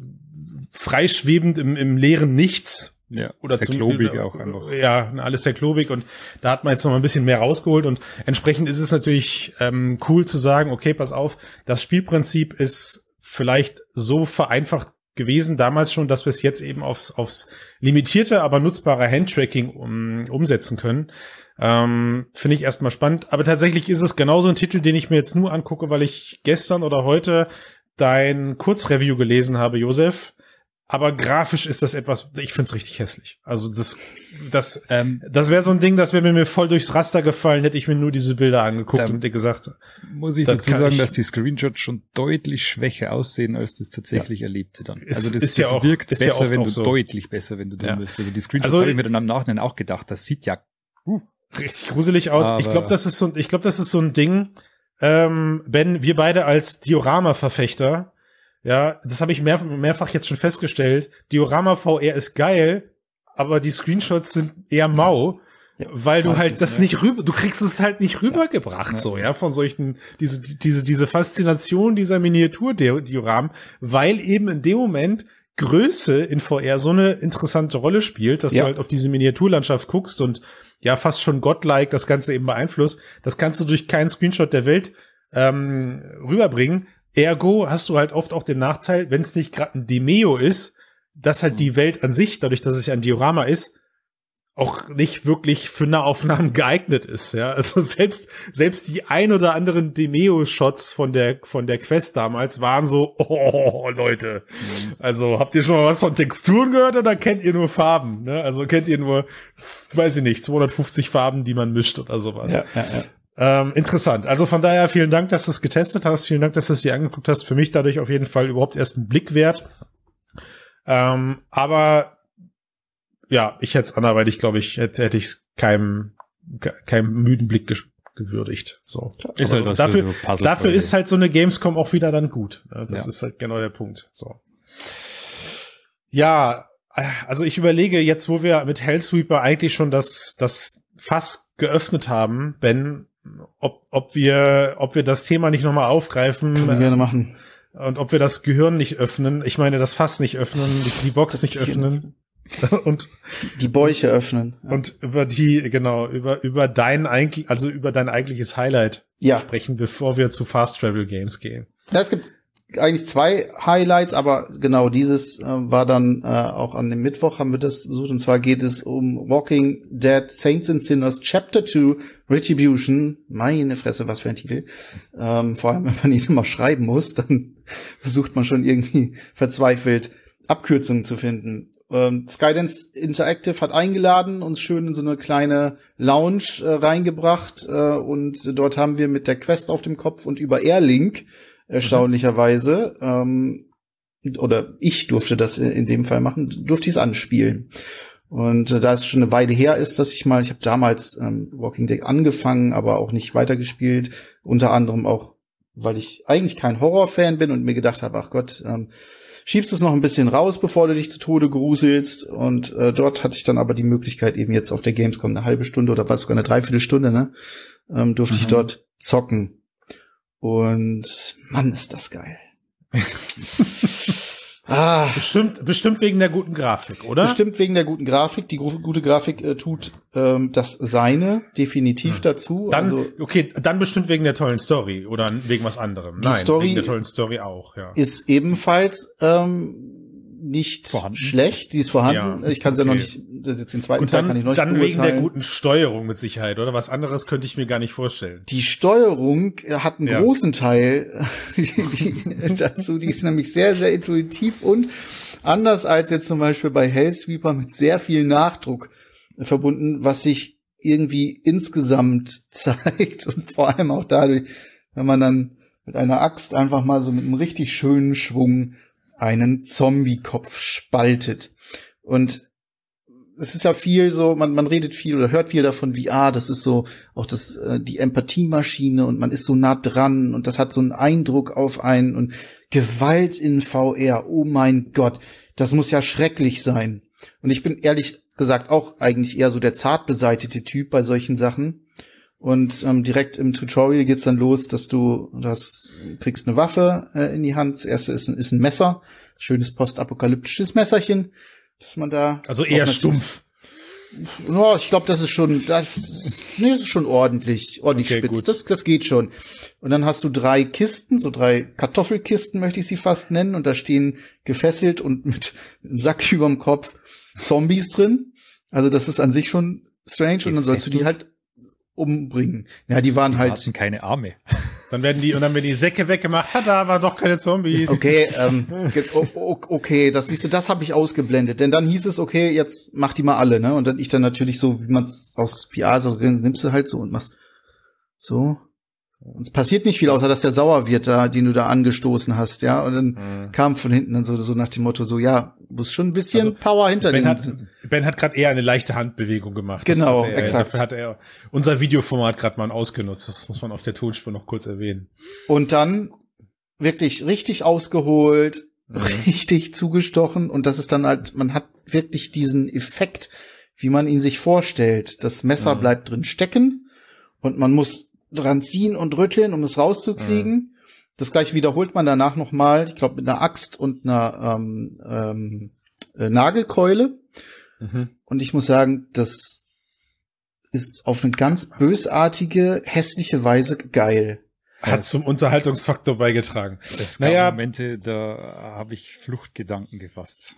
freischwebend im, im leeren Nichts Ja, oder sehr klobig auch einfach. Ja, alles sehr klobig und da hat man jetzt noch mal ein bisschen mehr rausgeholt und entsprechend ist es natürlich ähm, cool zu sagen, okay, pass auf, das Spielprinzip ist vielleicht so vereinfacht gewesen damals schon, dass wir es jetzt eben aufs, aufs limitierte, aber nutzbare Handtracking um, umsetzen können. Ähm, Finde ich erstmal spannend. Aber tatsächlich ist es genauso ein Titel, den ich mir jetzt nur angucke, weil ich gestern oder heute dein Kurzreview gelesen habe, Josef. Aber grafisch ist das etwas, ich finde es richtig hässlich. Also das, das, Ähm, das wäre so ein Ding, das wäre mir voll durchs Raster gefallen, hätte ich mir nur diese Bilder angeguckt und dir gesagt, muss ich dazu sagen, ich- dass die Screenshots schon deutlich schwächer aussehen als das tatsächlich Erlebte dann. Ist- also das, ist ja das auch- wirkt ist ja besser, oft wenn du so. deutlich besser, wenn du drin Ja. bist. Also die Screenshots Also- habe ich mir dann am Nachhinein auch gedacht, das sieht ja richtig gruselig aus. ich glaube, das ist so, ich glaube, das ist so ein Ding, ähm, Ben, wir beide als Diorama-Verfechter, ja, das habe ich mehr, mehrfach jetzt schon festgestellt. Diorama VR ist geil, aber die Screenshots sind eher mau. Ja, weil du halt das ja. nicht rüber, du kriegst es halt nicht rübergebracht, Ja. so, ja, von solchen, diese, diese, diese Faszination dieser Miniaturdioramen, weil eben in dem Moment Größe in VR so eine interessante Rolle spielt, dass Ja. du halt auf diese Miniaturlandschaft guckst und ja, fast schon godlike das Ganze eben beeinflusst. Das kannst du durch keinen Screenshot der Welt ähm, rüberbringen. Ergo hast du halt oft auch den Nachteil, wenn es nicht gerade ein Demeo ist, dass halt die Welt an sich, dadurch, dass es ja ein Diorama ist, auch nicht wirklich für Nahaufnahmen (laughs) geeignet ist, ja. Also selbst, selbst die ein oder anderen Demeo-Shots von der, von der Quest damals waren so, (laughs) oh, Leute. Also habt ihr schon mal was von Texturen gehört oder kennt ihr nur Farben, ne? Also kennt ihr nur, weiß ich nicht, 250 Farben, die man mischt oder sowas. Ja, ja, ja. Ähm, interessant. Also von daher vielen Dank, dass du es getestet hast. Vielen Dank, dass du es dir angeguckt hast. Für mich dadurch auf jeden Fall überhaupt erst einen Blick wert. Ähm, aber ja, ich hätte es anderweitig, glaube ich, hätte, hätte ich es keinem, ke- keinem müden Blick ge gewürdigt. So. ist halt was dafür, für so dafür ist halt so eine Gamescom auch wieder dann gut. Ne? Das Ja. ist halt genau der Punkt. So. Ja, also ich überlege jetzt, wo wir mit Hellsweeper eigentlich schon das, das Fass geöffnet haben, Ben, ob, ob wir, ob wir das Thema nicht nochmal aufgreifen Können wir äh, gerne machen. und ob wir das Gehirn nicht öffnen, ich meine das Fass nicht öffnen, die, die Box nicht öffnen (laughs) und Die Bäuche öffnen. Ja. und über die genau über über dein eigentlich also über dein eigentliches Highlight ja. sprechen, bevor wir zu Fast Travel Games gehen. Ja, es gibt eigentlich zwei Highlights, aber genau dieses äh, war dann äh, auch an dem Mittwoch haben wir das besucht und zwar geht es um Walking Dead Saints and Sinners Chapter 2 Retribution. Meine Fresse, was für ein Titel. Ähm, vor allem, wenn man ihn immer schreiben muss, dann (laughs) versucht man schon irgendwie verzweifelt Abkürzungen zu finden. Ähm, Skydance Interactive hat eingeladen, uns schön in so eine kleine Lounge äh, reingebracht äh, und dort haben wir mit der Quest auf dem Kopf und über Airlink erstaunlicherweise, ähm, oder ich durfte das in dem Fall machen, durfte ich es anspielen. Und äh, da es schon eine Weile her ist, dass ich mal, ich habe damals ähm, Walking Dead angefangen, aber auch nicht weitergespielt, unter anderem auch, weil ich eigentlich kein Horrorfan bin und mir gedacht habe, ach Gott, ähm, schiebst es noch ein bisschen raus, bevor du dich zu Tode gruselst. Und äh, dort hatte ich dann aber die Möglichkeit, eben jetzt auf der Gamescom eine halbe Stunde oder was sogar eine Dreiviertelstunde, ne, ähm, durfte ich Mhm. dort zocken. Und Mann, ist das geil. (laughs) ah, Bestimmt bestimmt wegen der guten Grafik, oder? bestimmt wegen der guten Grafik. Die gute Grafik äh, tut ähm, das Seine definitiv Hm. dazu. Dann also okay, dann bestimmt wegen der tollen Story oder wegen was anderem. Die Nein, Story- wegen der tollen Story auch, ja. ist ebenfalls ähm, nicht Vorhanden. schlecht. Die ist vorhanden. Ja, ich kann sie ja noch okay. nicht, das ist jetzt den zweiten Teil dann, kann ich noch nicht dann wegen der beurteilen. guten Steuerung mit Sicherheit, oder? Was anderes könnte ich mir gar nicht vorstellen. Die Steuerung hat einen Ja. großen Teil (laughs) die, dazu. Die ist nämlich sehr, sehr intuitiv und anders als jetzt zum Beispiel bei Hellsweeper mit sehr viel Nachdruck verbunden, was sich irgendwie insgesamt (laughs) zeigt und vor allem auch dadurch, wenn man dann mit einer Axt einfach mal so mit einem richtig schönen Schwung einen Zombie-Kopf spaltet. Und es ist ja viel so, man, man redet viel oder hört viel davon, wie, ah, das ist so auch das, äh, die Empathiemaschine und man ist so nah dran und das hat so einen Eindruck auf einen und Gewalt in VR, oh mein Gott, das muss ja schrecklich sein. Und ich bin ehrlich gesagt auch eigentlich eher so der zart beseitete Typ bei solchen Sachen. Und ähm, direkt im Tutorial geht's dann los, dass du das kriegst eine Waffe äh, in die Hand. Das erste ist ein, ist ein Messer, schönes postapokalyptisches Messerchen. dass man da. Also eher stumpf. Ja, ich glaube, das ist schon, das ist, nee, das ist schon ordentlich, ordentlich Okay, spitz. gut. Das, das geht schon. Und dann hast du drei Kisten, so drei Kartoffelkisten möchte ich sie fast nennen, und da stehen gefesselt und mit einem Sack (laughs) überm Kopf Zombies drin. Also das ist an sich schon strange und dann sollst du die Gefesselt? halt umbringen. Ja, die waren Die halt hatten keine Arme. (laughs) Dann werden die, und dann werden die Säcke weggemacht. Tada, war doch keine Zombies. Okay, ähm, (laughs) okay, das siehst du, das habe ich ausgeblendet. Denn dann hieß es, okay, jetzt mach die mal alle, ne? Und dann ich dann natürlich so, wie man es aus PR so nimmst du halt so und machst so. Und es passiert nicht viel, außer dass der sauer wird, da, den du da angestoßen hast, ja. Und dann Mhm. kam von hinten dann so, so nach dem Motto, so, ja, muss schon ein bisschen Also, Power hinter Ben hat, ben hat gerade eher eine leichte Handbewegung gemacht. Genau, er, exakt. Dafür hat er unser Videoformat gerade mal ausgenutzt. Das muss man auf der Tonspur noch kurz erwähnen. Und dann wirklich richtig ausgeholt, Mhm. richtig zugestochen und das ist dann halt, man hat wirklich diesen Effekt, wie man ihn sich vorstellt. Das Messer Mhm. bleibt drin stecken und man muss dran ziehen und rütteln, um es rauszukriegen. Mhm. Das gleiche wiederholt man danach nochmal, ich glaube mit einer Axt und einer ähm, ähm, äh, Nagelkeule. Mhm. Und ich muss sagen, das ist auf eine ganz bösartige, hässliche Weise geil. Hat zum Unterhaltungsfaktor beigetragen. Es gab Naja. Momente, da habe ich Fluchtgedanken gefasst.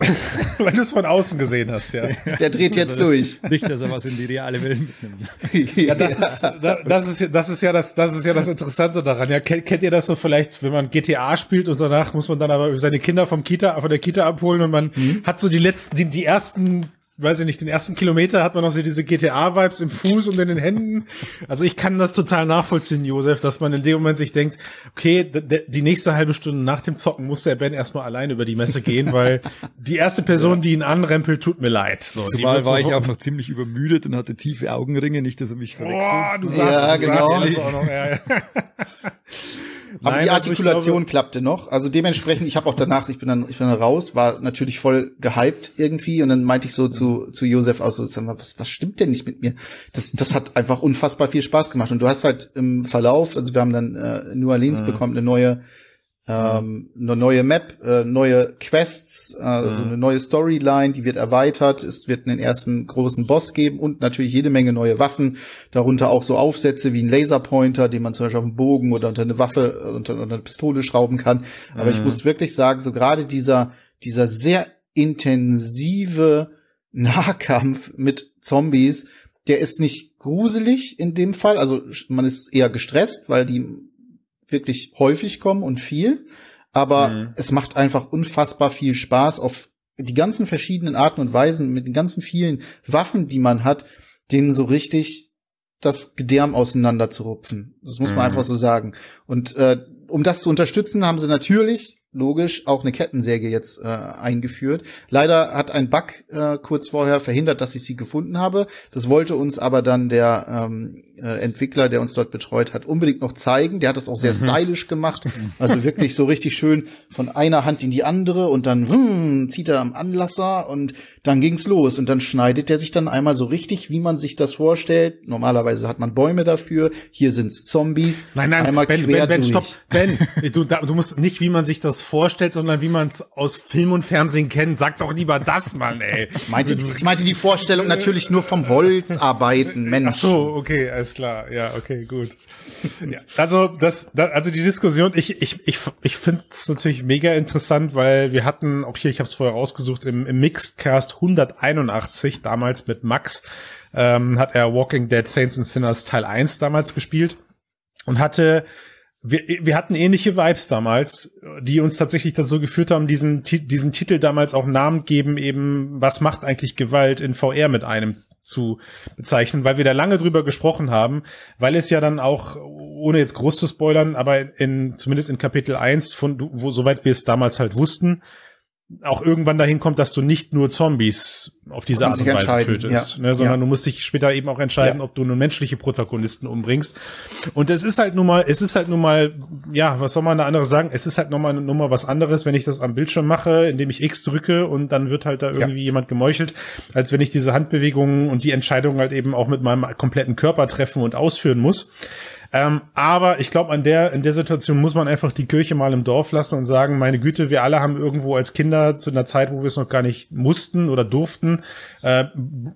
Weil du es von außen gesehen hast, ja. (laughs) Der dreht jetzt durch. Nicht, dass er was in die reale Welt mitnimmt. Ja, das (laughs) ist, da- das ist, ja- das ist ja das, das ist ja das Interessante daran. Ja, kennt, kennt ihr das so vielleicht, wenn man GTA spielt und danach muss man dann aber seine Kinder vom Kita, von der Kita abholen und man hat so die letzten, die, die ersten, weiß ich nicht, den ersten Kilometer hat man noch so diese GTA-Vibes im Fuß und in den Händen. Also ich kann das total nachvollziehen, Josef, dass man in dem Moment sich denkt, okay, die nächste halbe Stunde nach dem Zocken muss der Ben erstmal allein über die Messe gehen, weil die erste Person, die ihn anrempelt, tut mir leid. So, Zumal war so- ich einfach ziemlich übermüdet und hatte tiefe Augenringe, nicht, dass er mich verwechselt. Boah, du Ja, sagst, du genau. sagst alles auch noch. Ja, ja. Aber Nein, die also Artikulation glaube- klappte noch. Also dementsprechend, ich habe auch danach, ich bin dann, ich bin dann raus, war natürlich voll gehypt irgendwie und dann meinte ich so zu, zu Josef aus, so, was, was stimmt denn nicht mit mir? Das, das hat einfach unfassbar viel Spaß gemacht und du hast halt im Verlauf, also wir haben dann äh, New Orleans Mhm. bekommen, eine neue ähm, eine neue Map, äh, neue Quests, also Mhm. eine neue Storyline, die wird erweitert. Es wird einen ersten großen Boss geben und natürlich jede Menge neue Waffen, darunter auch so Aufsätze wie ein Laserpointer, den man zum Beispiel auf einen Bogen oder unter eine Waffe, unter, unter eine Pistole schrauben kann. Aber ich Mhm. muss wirklich sagen, so gerade dieser, dieser sehr intensive Nahkampf mit Zombies, der ist nicht gruselig in dem Fall. Also man ist eher gestresst, weil die wirklich häufig kommen und viel. Aber Mhm. es macht einfach unfassbar viel Spaß auf die ganzen verschiedenen Arten und Weisen mit den ganzen vielen Waffen, die man hat, denen so richtig das Gedärm auseinander zu rupfen. Das muss man Mhm. einfach so sagen. Und äh, um das zu unterstützen, haben sie natürlich logisch auch eine Kettensäge jetzt äh, eingeführt. Leider hat ein Bug äh, kurz vorher verhindert, dass ich sie gefunden habe. Das wollte uns aber dann der ähm, äh, Entwickler, der uns dort betreut hat, unbedingt noch zeigen. Der hat das auch sehr stylisch gemacht. Also wirklich so richtig schön von einer Hand in die andere und dann wum, zieht er am Anlasser und dann ging's los. Und dann schneidet er sich dann einmal so richtig, wie man sich das vorstellt. Normalerweise hat man Bäume dafür. Hier sind's Zombies. Nein, nein, einmal Ben, quer Ben, Ben, stopp. Ben, (laughs) du, da, du musst nicht, wie man sich das vorstellt, sondern wie man es aus Film und Fernsehen kennt. Sag doch lieber das, Mann, ey. Meinte, ich meinte die Vorstellung natürlich nur vom Holzarbeiten, Mensch. Ach so, okay, alles klar. Ja, okay, gut. Ja, also das, da, also die Diskussion, ich, ich, ich, ich finde es natürlich mega interessant, weil wir hatten, auch hier, ich habe es vorher rausgesucht, im, im Mixedcast 181, damals mit Max, ähm, hat er Walking Dead Saints and Sinners Teil 1 damals gespielt und hatte wir, wir hatten ähnliche Vibes damals, die uns tatsächlich dazu geführt haben, diesen, diesen Titel damals auch Namen geben, eben, was macht eigentlich Gewalt in VR mit einem zu bezeichnen, weil wir da lange drüber gesprochen haben, weil es ja dann auch, ohne jetzt groß zu spoilern, aber in, zumindest in Kapitel 1, von, wo, soweit wir es damals halt wussten, auch irgendwann dahin kommt, dass du nicht nur Zombies auf diese Art und Weise tötest, ja. ne, sondern Ja. du musst dich später eben auch entscheiden, Ja. ob du nur menschliche Protagonisten umbringst. Und es ist halt nun mal, es ist halt nun mal, ja, was soll man da anderes sagen? Es ist halt nochmal noch mal was anderes, wenn ich das am Bildschirm mache, indem ich X drücke und dann wird halt da irgendwie jemand gemeuchelt, als wenn ich diese Handbewegungen und die Entscheidungen halt eben auch mit meinem kompletten Körper treffen und ausführen muss. Ähm, aber ich glaube, an der, in der Situation muss man einfach die Kirche mal im Dorf lassen und sagen, meine Güte, wir alle haben irgendwo als Kinder zu einer Zeit, wo wir es noch gar nicht mussten oder durften, äh,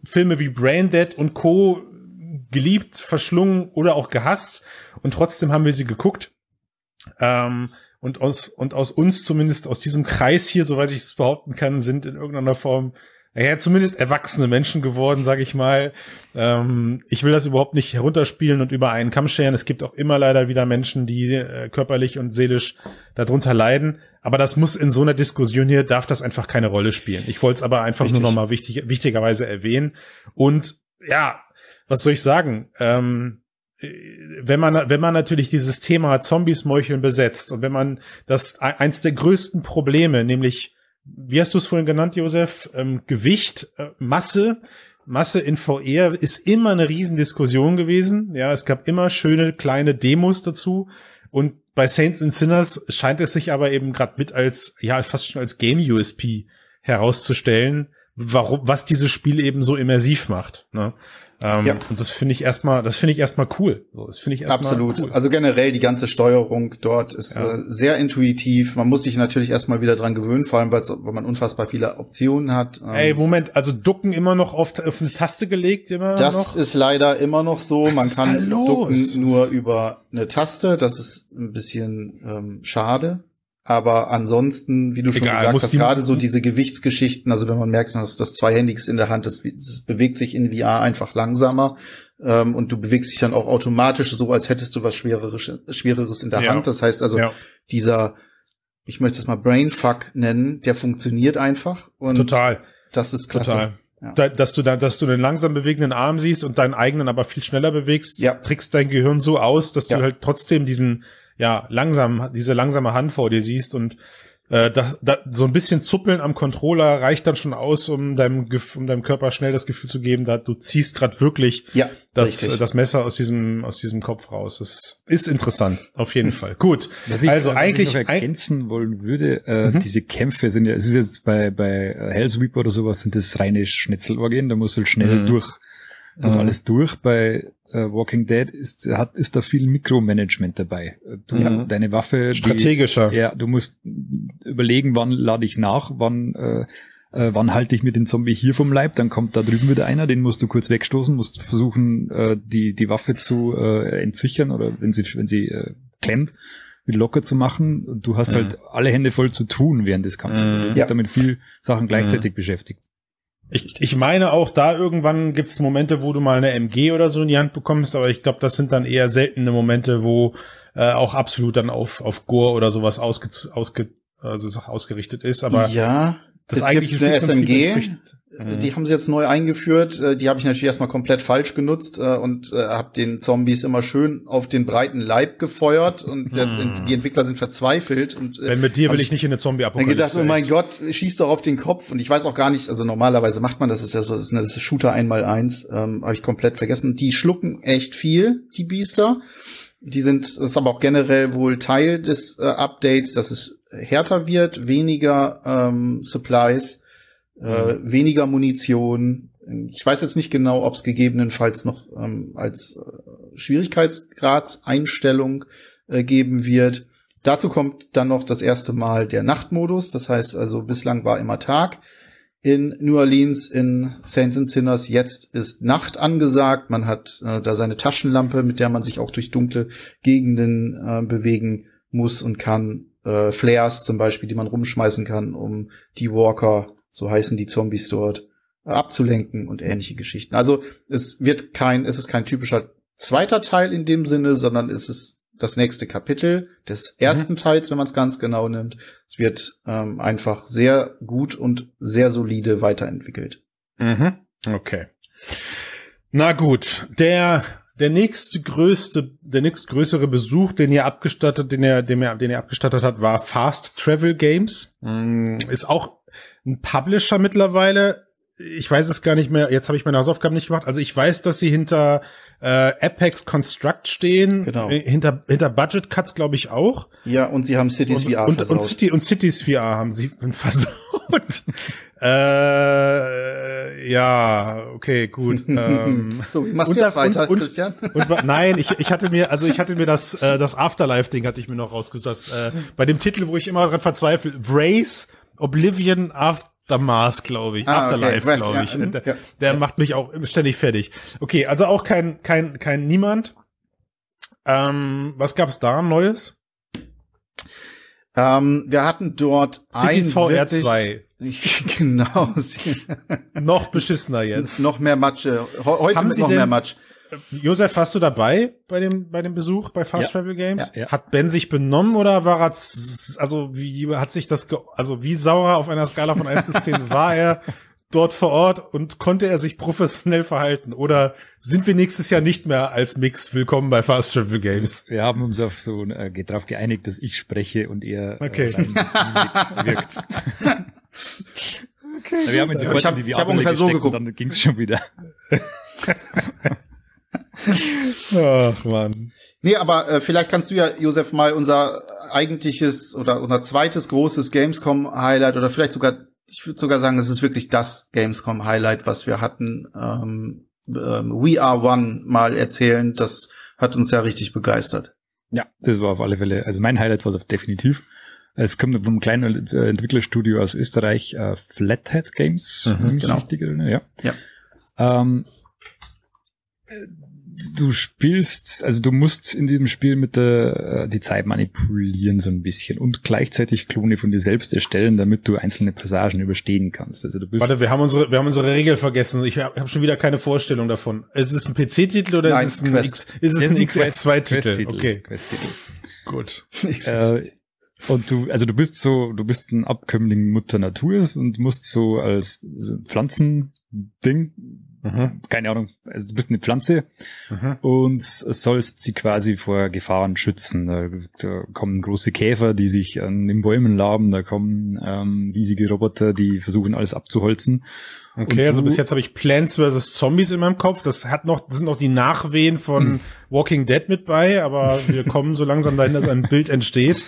Filme wie Braindead und Co. geliebt, verschlungen oder auch gehasst und trotzdem haben wir sie geguckt. Ähm, und aus, und aus uns zumindest aus diesem Kreis hier, soweit ich es behaupten kann, sind in irgendeiner Form ja, zumindest erwachsene Menschen geworden, sage ich mal. Ähm, ich will das überhaupt nicht herunterspielen und über einen Kamm scheren. Es gibt auch immer leider wieder Menschen, die äh, körperlich und seelisch darunter leiden. Aber das muss in so einer Diskussion hier, darf das einfach keine Rolle spielen. Ich wollte es aber einfach Richtig. nur nochmal wichtig, wichtigerweise erwähnen. Und ja, was soll ich sagen? Ähm, wenn man, wenn man natürlich dieses Thema Zombies meucheln besetzt und wenn man das eins der größten Probleme, nämlich wie hast du es vorhin genannt, Josef? Ähm, Gewicht, äh, Masse. Masse in VR ist immer eine Riesendiskussion gewesen. Ja, es gab immer schöne kleine Demos dazu. Und bei Saints and Sinners scheint es sich aber eben gerade mit als, ja, fast schon als Game USP herauszustellen, warum, was dieses Spiel eben so immersiv macht. Ne? Ähm, ja. Und das finde ich erstmal, das finde ich erstmal cool. So, das finde ich erstmal Absolut. Cool. Also generell die ganze Steuerung dort ist ja. äh, sehr intuitiv. Man muss sich natürlich erstmal wieder dran gewöhnen, vor allem weil man unfassbar viele Optionen hat. Ähm, Ey, Moment, also Ducken immer noch auf, auf eine Taste gelegt immer Das noch? ist leider immer noch so. Was man kann Ducken nur über eine Taste. Das ist ein bisschen ähm, schade. Aber ansonsten, wie du schon Egal, gesagt hast, gerade so diese Gewichtsgeschichten, also wenn man merkt, dass das Zweihändiges in der Hand, das, das bewegt sich in VR einfach langsamer. Ähm, und du bewegst dich dann auch automatisch so, als hättest du was Schwereres, Schwereres in der ja. Hand. Das heißt also, ja. dieser, ich möchte es mal Brainfuck nennen, der funktioniert einfach. Und Total. Das ist klasse. Total. Ja. Da, dass du da, dass du den langsam bewegenden Arm siehst und deinen eigenen aber viel schneller bewegst, ja. trickst dein Gehirn so aus, dass ja. du halt trotzdem diesen, ja, langsam, diese langsame Hand vor dir siehst und äh, da, da, so ein bisschen Zuppeln am Controller reicht dann schon aus, um deinem, um deinem Körper schnell das Gefühl zu geben, da du ziehst gerade wirklich ja, das, äh, das Messer aus diesem, aus diesem Kopf raus. Das ist interessant, auf jeden Fall. Gut. Was ich, also eigentlich noch ergänzen wollen würde, äh, mhm. diese Kämpfe sind ja, es ist jetzt bei, bei Hellsweeper oder sowas, sind das reine Schnetzelorgien, da musst du halt schnell mhm. durch, durch mhm. alles durch. Bei äh, Walking Dead ist, hat, ist da viel Mikromanagement dabei. Du, ja. Deine Waffe. Strategischer. Die, ja, du musst überlegen, wann lade ich nach, wann, äh, äh, wann halte ich mir den Zombie hier vom Leib, dann kommt da drüben wieder einer, den musst du kurz wegstoßen, musst versuchen, äh, die, die Waffe zu äh, entsichern oder wenn sie, wenn sie äh, klemmt, wieder locker zu machen. Du hast mhm. halt alle Hände voll zu tun während des Kampfes. Mhm. Du bist ja. damit viel Sachen gleichzeitig mhm. beschäftigt. Ich, ich meine auch da irgendwann gibt es Momente, wo du mal eine MG oder so in die Hand bekommst, aber ich glaube, das sind dann eher seltene Momente, wo äh, auch absolut dann auf, auf Gore oder sowas ausge, ausge, also ausgerichtet ist. Aber ja, das es gibt eine SMG, Mhm. Die haben sie jetzt neu eingeführt. Äh, die habe ich natürlich erstmal komplett falsch genutzt äh, und äh, habe den Zombies immer schön auf den breiten Leib gefeuert und mhm. die Entwickler sind verzweifelt. Und, Wenn mit dir will ich nicht in eine Zombie-Apokalypse. Ich gedacht, oh mein Gott, schieß doch auf den Kopf. Und ich weiß auch gar nicht, also normalerweise macht man das, ist ja so, das ist, eine, das ist Shooter einmal eins, ähm, habe ich komplett vergessen. Die schlucken echt viel, die Biester. Die sind, das ist aber auch generell wohl Teil des äh, Updates, dass es härter wird, weniger ähm, Supplies äh, mhm. weniger Munition. Ich weiß jetzt nicht genau, ob es gegebenenfalls noch ähm, als äh, Schwierigkeitsgradseinstellung äh, geben wird. Dazu kommt dann noch das erste Mal der Nachtmodus. Das heißt also, bislang war immer Tag in New Orleans in Saints and Sinners. Jetzt ist Nacht angesagt. Man hat äh, da seine Taschenlampe, mit der man sich auch durch dunkle Gegenden äh, bewegen muss und kann. Äh, Flares zum Beispiel, die man rumschmeißen kann, um die Walker so heißen die Zombies dort, abzulenken und ähnliche Geschichten. Also es wird kein, es ist kein typischer zweiter Teil in dem Sinne, sondern es ist das nächste Kapitel des ersten mhm. Teils, wenn man es ganz genau nimmt. Es wird ähm, einfach sehr gut und sehr solide weiterentwickelt. Mhm. Okay. Na gut, der der nächste größte, der nächst größere Besuch, den ihr abgestattet, den er, den er, den er abgestattet hat, war Fast Travel Games. Mm, ist auch ein Publisher mittlerweile. Ich weiß es gar nicht mehr. Jetzt habe ich meine Hausaufgaben nicht gemacht. Also ich weiß, dass sie hinter äh, Apex Construct stehen. Genau. Äh, hinter hinter Budget Cuts glaube ich auch. Ja, und sie haben Cities und, VR und, versaut. Und City und Cities VR haben sie (laughs) versaut. (laughs) äh, Ja, okay, gut. (laughs) ähm, So, wie machst du jetzt das- weiter, und- Christian? Und nein, ich, ich hatte mir, also ich hatte mir das, äh, das Afterlife-Ding hatte ich mir noch rausgesucht. Das, äh, bei dem Titel, wo ich immer dran verzweifle, Wraith, Oblivion, Aftermath, glaube ich. Ah, okay, Afterlife, Wraith, glaube ja, ich. mhm, der ja. der macht mich auch ständig fertig. Okay, also auch kein, kein, kein Niemand. Ähm, was gab's da Neues? Ähm, wir hatten dort Cities ein VR wirklich- 2. (laughs) genau. Noch beschissener jetzt. noch mehr Matsche. He- Heute Haben mit Sie noch denn- mehr Matsch. Josef, warst du dabei bei dem, bei dem Besuch bei Fast Ja. Travel Games? Ja, ja. Hat Ben sich benommen oder war er, also wie hat sich das, also wie sauer auf einer Skala von 1 bis 10 (laughs) war er dort vor Ort und konnte er sich professionell verhalten? Oder sind wir nächstes Jahr nicht mehr als Mix willkommen bei Fast Travel Games? Wir haben uns auf so äh, ge- darauf geeinigt, dass ich spreche und er Okay. äh, ins Mimik wirkt. (laughs) Okay. Wir haben jetzt Ich sofort hab- in die ich hab Wirbel ungefähr so gesteckt und geguckt. dann ging's schon wieder. (laughs) Ach man. Nee, aber äh, vielleicht kannst du ja, Josef, mal unser eigentliches oder unser zweites großes Gamescom-Highlight oder vielleicht sogar, ich würde sogar sagen, es ist wirklich das Gamescom-Highlight, was wir hatten, ähm, ähm, We Are One mal erzählen. Das hat uns ja richtig begeistert. Ja, das war auf alle Fälle, also mein Highlight war es definitiv. Es kommt vom kleinen äh, Entwicklerstudio aus Österreich, äh, Flathead Games, Mhm, wenn ich mich genau. richtig erinnere, ja. Ja. Ähm, äh, du spielst, also du musst in diesem Spiel mit der äh, die Zeit manipulieren so ein bisschen und gleichzeitig Klone von dir selbst erstellen, damit du einzelne Passagen überstehen kannst. Also du bist Warte, wir haben unsere, wir haben unsere Regel vergessen. Ich habe hab schon wieder keine Vorstellung davon. Ist es ein PC-Titel oder Nein, ist es ein Quest. X, ist es ein ist ein Quest- XS2-Titel? Quest-Titel, Okay, Quest-Titel. gut. Äh, und du, also du bist so, du bist ein Abkömmling Mutter Naturs und musst so als Pflanzending, Mhm. keine Ahnung, also du bist eine Pflanze Mhm. und sollst sie quasi vor Gefahren schützen. Da, da kommen große Käfer, die sich an den Bäumen laben, da kommen ähm, riesige Roboter, die versuchen alles abzuholzen. Okay, also du- bis jetzt habe ich Plants vs. Zombies in meinem Kopf. Das hat noch, das sind noch die Nachwehen von Hm. Walking Dead mit bei, aber wir (laughs) kommen so langsam dahin, dass ein Bild entsteht.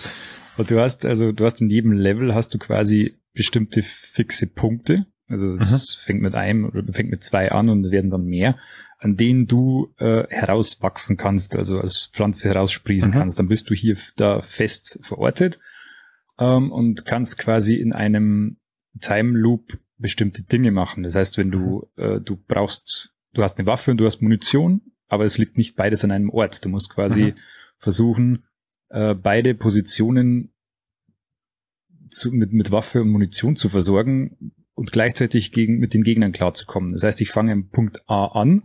Und du hast, also du hast in jedem Level hast du quasi bestimmte fixe Punkte. Also es fängt mit einem oder fängt mit zwei an und werden dann mehr, an denen du äh, herauswachsen kannst, also als Pflanze heraussprießen Mhm. kannst. Dann bist du hier da fest verortet ähm, und kannst quasi in einem Time Loop bestimmte Dinge machen. Das heißt, wenn du äh, du brauchst, du hast eine Waffe und du hast Munition, aber es liegt nicht beides an einem Ort. Du musst quasi Mhm. versuchen, äh, beide Positionen zu, mit, mit Waffe und Munition zu versorgen und gleichzeitig gegen, mit den Gegnern klarzukommen. Das heißt, ich fange am Punkt A an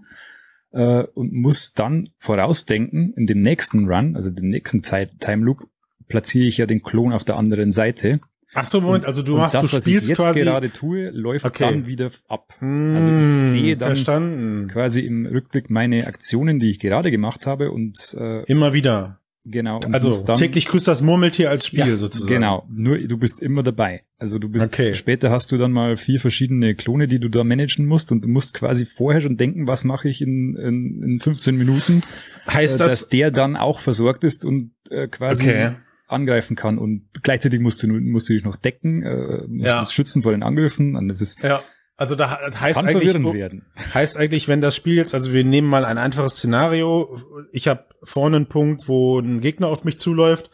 äh, und muss dann vorausdenken, in dem nächsten Run, also dem nächsten Zeit Time Loop, platziere ich ja den Klon auf der anderen Seite. Ach so, Moment, also du und machst, das, du was ich spielst jetzt quasi. gerade tue, läuft Okay. dann wieder ab. Hm, Also ich sehe dann verstanden. quasi im Rückblick meine Aktionen, die ich gerade gemacht habe und äh, Immer wieder. Genau. Und Also dann, täglich grüßt das Murmeltier als Spiel Ja, sozusagen. Genau, nur du bist immer dabei. Also du bist Okay. später hast du dann mal vier verschiedene Klone, die du da managen musst und du musst quasi vorher schon denken, was mache ich in, in, in 15 Minuten, Heißt äh, das, dass der dann auch versorgt ist und äh, quasi Okay. angreifen kann und gleichzeitig musst du musst du dich noch decken, äh, musst Ja. dich schützen vor den Angriffen und das ist ja, also da heißt kann eigentlich, werden. heißt eigentlich, wenn das Spiel jetzt, also wir nehmen mal ein einfaches Szenario, ich habe vorne einen Punkt, wo ein Gegner auf mich zuläuft,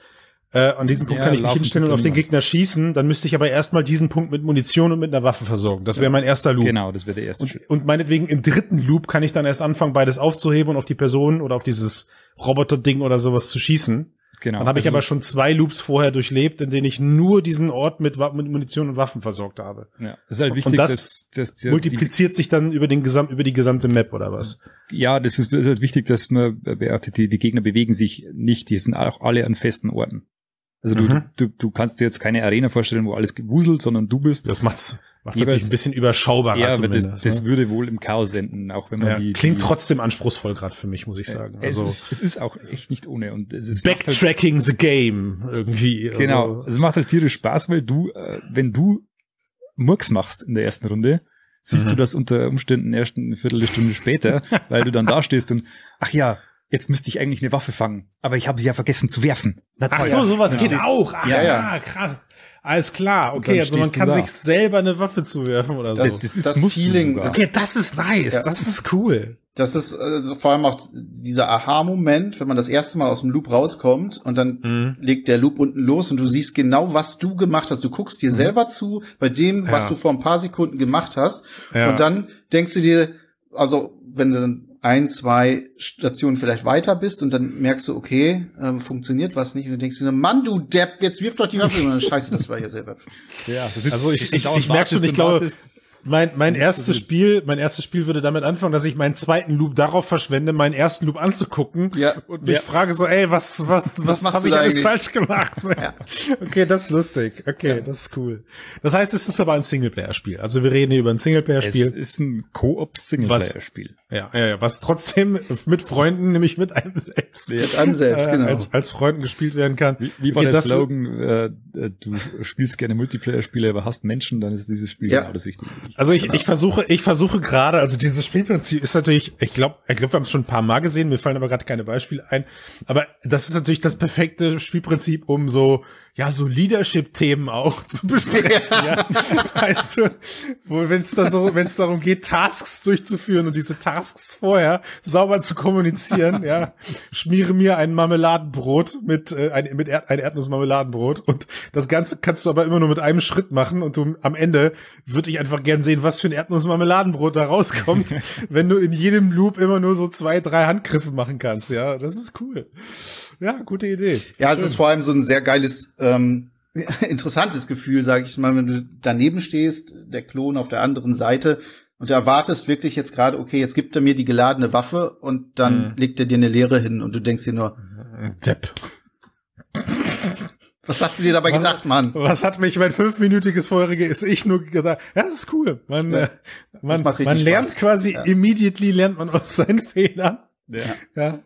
äh, an diesem Punkt Ja, kann ich mich hinstellen und auf den. Gegner schießen, dann müsste ich aber erstmal diesen Punkt mit Munition und mit einer Waffe versorgen. Das wäre mein erster Loop. Genau, das wäre der erste Und, und meinetwegen im dritten Loop kann ich dann erst anfangen, beides aufzuheben und auf die Person oder auf dieses Roboter-Ding oder sowas zu schießen. Genau. Dann habe ich Also- aber schon zwei Loops vorher durchlebt, in denen ich nur diesen Ort mit, mit Munition und Waffen versorgt habe. ja, es ist halt und wichtig, das dass, dass der, die, Multipliziert sich dann über den Gesamt, über die gesamte Map oder was? Ja, das ist halt wichtig, dass man beachtet, die, die Gegner bewegen sich nicht, die sind auch alle an festen Orten. Also du, Mhm. du, du kannst dir jetzt keine Arena vorstellen, wo alles gewuselt, sondern du bist. Das macht's, macht's natürlich ein bisschen überschaubarer ja, aber das, das ne? würde wohl im Chaos enden, auch wenn man ja, die klingt die, trotzdem anspruchsvoll gerade für mich, muss ich sagen. Es, Also ist, es ist auch echt nicht ohne und es ist halt, Backtracking the Game irgendwie. genau. Also, Es macht halt tierisch Spaß, weil du, äh, wenn du Murks machst in der ersten Runde, siehst Mhm. du das unter Umständen erst eine Viertelstunde später, weil du dann (laughs) da stehst und ach ja, jetzt müsste ich eigentlich eine Waffe fangen, aber ich habe sie ja vergessen zu werfen. Na Ach so, sowas Dann geht auch. Ach, Ja, ja, ja. krass. Alles klar, okay, also man kann sich selber eine Waffe zuwerfen oder Das, so. das, ist das Feeling. sogar. okay, das ist nice, Ja. das ist cool. Das ist also vor allem auch dieser Aha-Moment, wenn man das erste Mal aus dem Loop rauskommt und dann Mhm. legt der Loop unten los und du siehst genau, was du gemacht hast. Du guckst dir selber zu bei dem, was Ja. du vor ein paar Sekunden gemacht hast. Ja. Und dann denkst du dir, also wenn du dann ein, zwei Stationen vielleicht weiter bist und dann merkst du, okay, ähm, funktioniert was nicht und du denkst dir, Mann, du Depp, jetzt wirf doch die Waffe. Und dann scheiße, das war ja selber. Ja, das ist, Also ich, ich, ich merke schon, ich glaube, mein, mein erstes Spiel, mein erstes Spiel würde damit anfangen, dass ich meinen zweiten Loop darauf verschwende, meinen ersten Loop anzugucken Ja. und mich Ja. frage so, ey, was, was, was, machst habe ich alles falsch gemacht? (laughs) Okay, das ist lustig. Okay, das ist cool. Das heißt, es ist aber ein Singleplayer-Spiel. Also wir reden hier über ein es Singleplayer-Spiel. ist ein Koop-Singleplayer-Spiel. Ja, ja, ja, was trotzdem mit Freunden, nämlich mit einem selbst, Mit einem selbst, äh, genau. als, als Freunden gespielt werden kann. Wie, wie war Okay, der Slogan, äh, äh, du spielst gerne Multiplayer-Spiele, aber hast Menschen, dann ist dieses Spiel Ja. genau das Richtige. Also ich, ich versuche, ich versuche gerade, also dieses Spielprinzip ist natürlich, ich glaube, ich glaube, wir haben es schon ein paar Mal gesehen, mir fallen aber gerade keine Beispiele ein. Aber das ist natürlich das perfekte Spielprinzip, um so, ja, so Leadership-Themen auch (laughs) zu besprechen. ja. Weißt du, wo, wenn es da so, wenn es darum geht, Tasks durchzuführen und diese Tasks vorher sauber zu kommunizieren, ja, schmiere mir ein Marmeladenbrot mit, äh, ein, mit Erd, ein Erdnussmarmeladenbrot und das Ganze kannst du aber immer nur mit einem Schritt machen und du, am Ende würde ich einfach gern sehen, was für ein Erdnussmarmeladenbrot da rauskommt, (laughs) wenn du in jedem Loop immer nur so zwei, drei Handgriffe machen kannst, ja, das ist cool. Ja, gute Idee. Ja, es ist vor allem so ein sehr geiles, ähm, (laughs) interessantes Gefühl, sage ich mal, wenn du daneben stehst, der Klon auf der anderen Seite und du erwartest wirklich jetzt gerade, okay, jetzt gibt er mir die geladene Waffe und dann Mhm. legt er dir eine Leere hin und du denkst dir nur, Depp. was hast du dir dabei Was- gedacht, Mann? Was hat mich mein fünfminütiges vorherige ist ich nur gedacht, ja, das ist cool. Man, Ja. äh, man, man lernt Spaß. quasi Ja. immediately lernt man aus seinen Fehlern. Ja. Ja.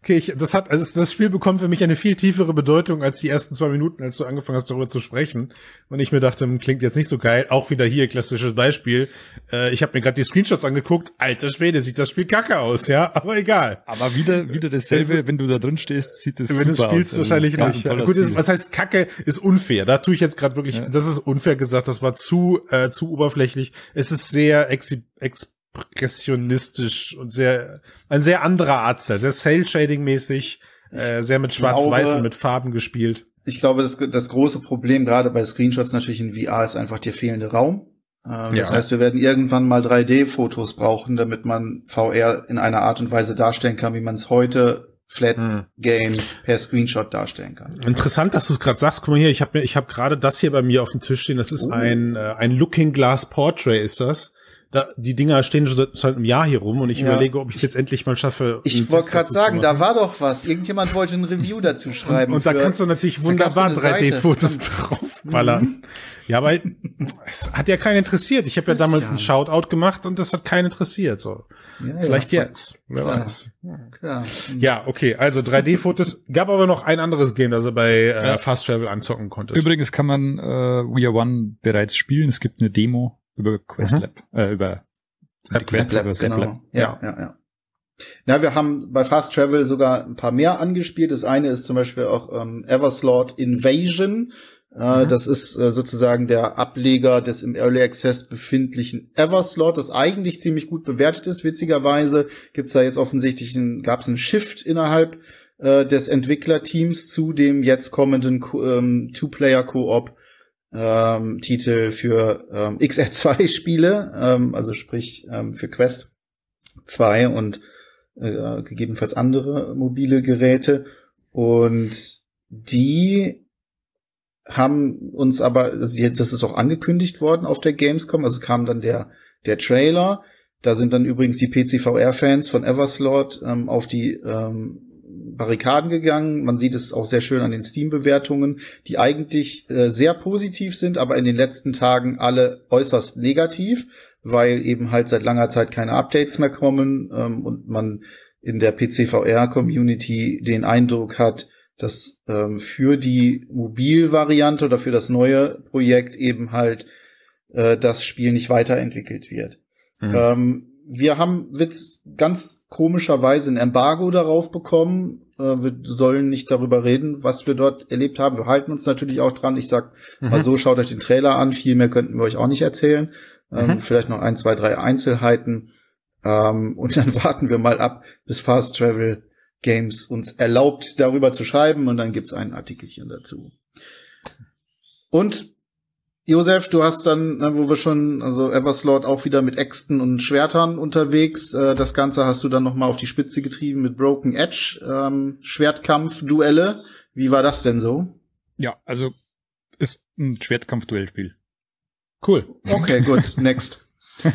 Okay, ich, das hat, also das Spiel bekommt für mich eine viel tiefere Bedeutung als die ersten zwei Minuten, als du angefangen hast, darüber zu sprechen. Und ich mir dachte, hm, klingt jetzt nicht so geil. Auch wieder hier klassisches Beispiel. Äh, ich habe mir gerade die Screenshots angeguckt. Alter Schwede, sieht das Spiel kacke aus, ja, (laughs) aber egal. Aber wieder, wieder dasselbe, wenn du da drin stehst, sieht es Wenn du super spielst, aus. Also, wahrscheinlich ganz nicht. Gut, was heißt Kacke ist unfair. Da tue ich jetzt gerade wirklich, Ja. das ist unfair gesagt, das war zu, äh, zu oberflächlich. Es ist sehr exi- expressionistisch und sehr, ein sehr anderer Artstyle, sehr Cell-Shading-mäßig, äh, sehr mit Schwarz-Weiß und mit Farben gespielt. Ich glaube, das, das große Problem gerade bei Screenshots natürlich in VR ist einfach der fehlende Raum. Ähm, Das Ja. heißt, wir werden irgendwann mal 3D-Fotos brauchen, damit man VR in einer Art und Weise darstellen kann, wie man es heute Flat Hm. Games per Screenshot darstellen kann. Interessant, dass du es gerade sagst. Guck mal hier, ich habe mir, ich habe gerade das hier bei mir auf dem Tisch stehen. Das ist Oh. ein äh, ein Looking Glass Portrait ist das. Da, die Dinger stehen schon seit, seit einem Jahr hier rum und ich Ja. überlege, ob ich es jetzt endlich mal schaffe. Ich wollte gerade sagen, da war doch was. Irgendjemand wollte ein Review dazu schreiben. Und da für- kannst du natürlich da wunderbar eine Seite. 3D-Fotos draufballern. Ja, aber es hat ja keinen interessiert. Ich habe ja damals ja. einen Shoutout gemacht und das hat keinen interessiert. So, Ja, ja, vielleicht voll- jetzt. Wer Klar. weiß. Ja. Ja, okay. Also 3D-Fotos. (laughs) Gab aber noch ein anderes Game, das er bei äh, Ja. Fast Travel anzocken konnte. Übrigens kann man äh, We Are One bereits spielen. Es gibt eine Demo über QuestLab, äh, über App Quest, Lab, über ZapLab. genau. Ja, ja, ja. Ja, wir haben bei Fast Travel sogar ein paar mehr angespielt. Das eine ist zum Beispiel auch ähm, Everslot Invasion. Äh, Mhm. Das ist äh, sozusagen der Ableger des im Early Access befindlichen Everslot, das eigentlich ziemlich gut bewertet ist. Witzigerweise gibt's da jetzt offensichtlich ein, gab es einen Shift innerhalb äh, des Entwicklerteams zu dem jetzt kommenden Ko- ähm, Two-Player-Koop ähm, Titel für ähm, (laughs) XR2 Spiele, ähm, also sprich ähm, für Quest 2 und äh, gegebenenfalls andere mobile Geräte. Und die haben uns aber, das ist auch angekündigt worden auf der Gamescom, also kam dann der, der Trailer. Da sind dann übrigens die PCVR-Fans von Everslot ähm, auf die ähm, Barrikaden gegangen. Man sieht es auch sehr schön an den Steam-Bewertungen, die eigentlich äh, sehr positiv sind, aber in den letzten Tagen alle äußerst negativ, weil eben halt seit langer Zeit keine Updates mehr kommen ähm, und man in der PCVR-Community den Eindruck hat, dass ähm, für die Mobilvariante oder für das neue Projekt eben halt äh, das Spiel nicht weiterentwickelt wird. Mhm. Ähm, wir haben Witz ganz komischerweise ein Embargo darauf bekommen. Äh, wir sollen nicht darüber reden, was wir dort erlebt haben. Wir halten uns natürlich auch dran. Ich sag mhm. mal so, schaut euch den Trailer an. Viel mehr könnten wir euch auch nicht erzählen. Ähm, mhm. Vielleicht noch ein, zwei, drei Einzelheiten. Ähm, und (laughs) dann warten wir mal ab, bis Fast Travel Games uns erlaubt, darüber zu schreiben. Und dann gibt's ein Artikelchen dazu. Und Josef, du hast dann, wo wir schon, also Everslot auch wieder mit Äxten und Schwertern unterwegs. Äh, das Ganze hast du dann noch mal auf die Spitze getrieben mit Broken Edge, ähm, Schwertkampf-Duelle. Wie war das denn so? Ja, also ist ein Schwertkampf-Duellspiel. Cool. Okay, gut. (laughs) Next. (laughs)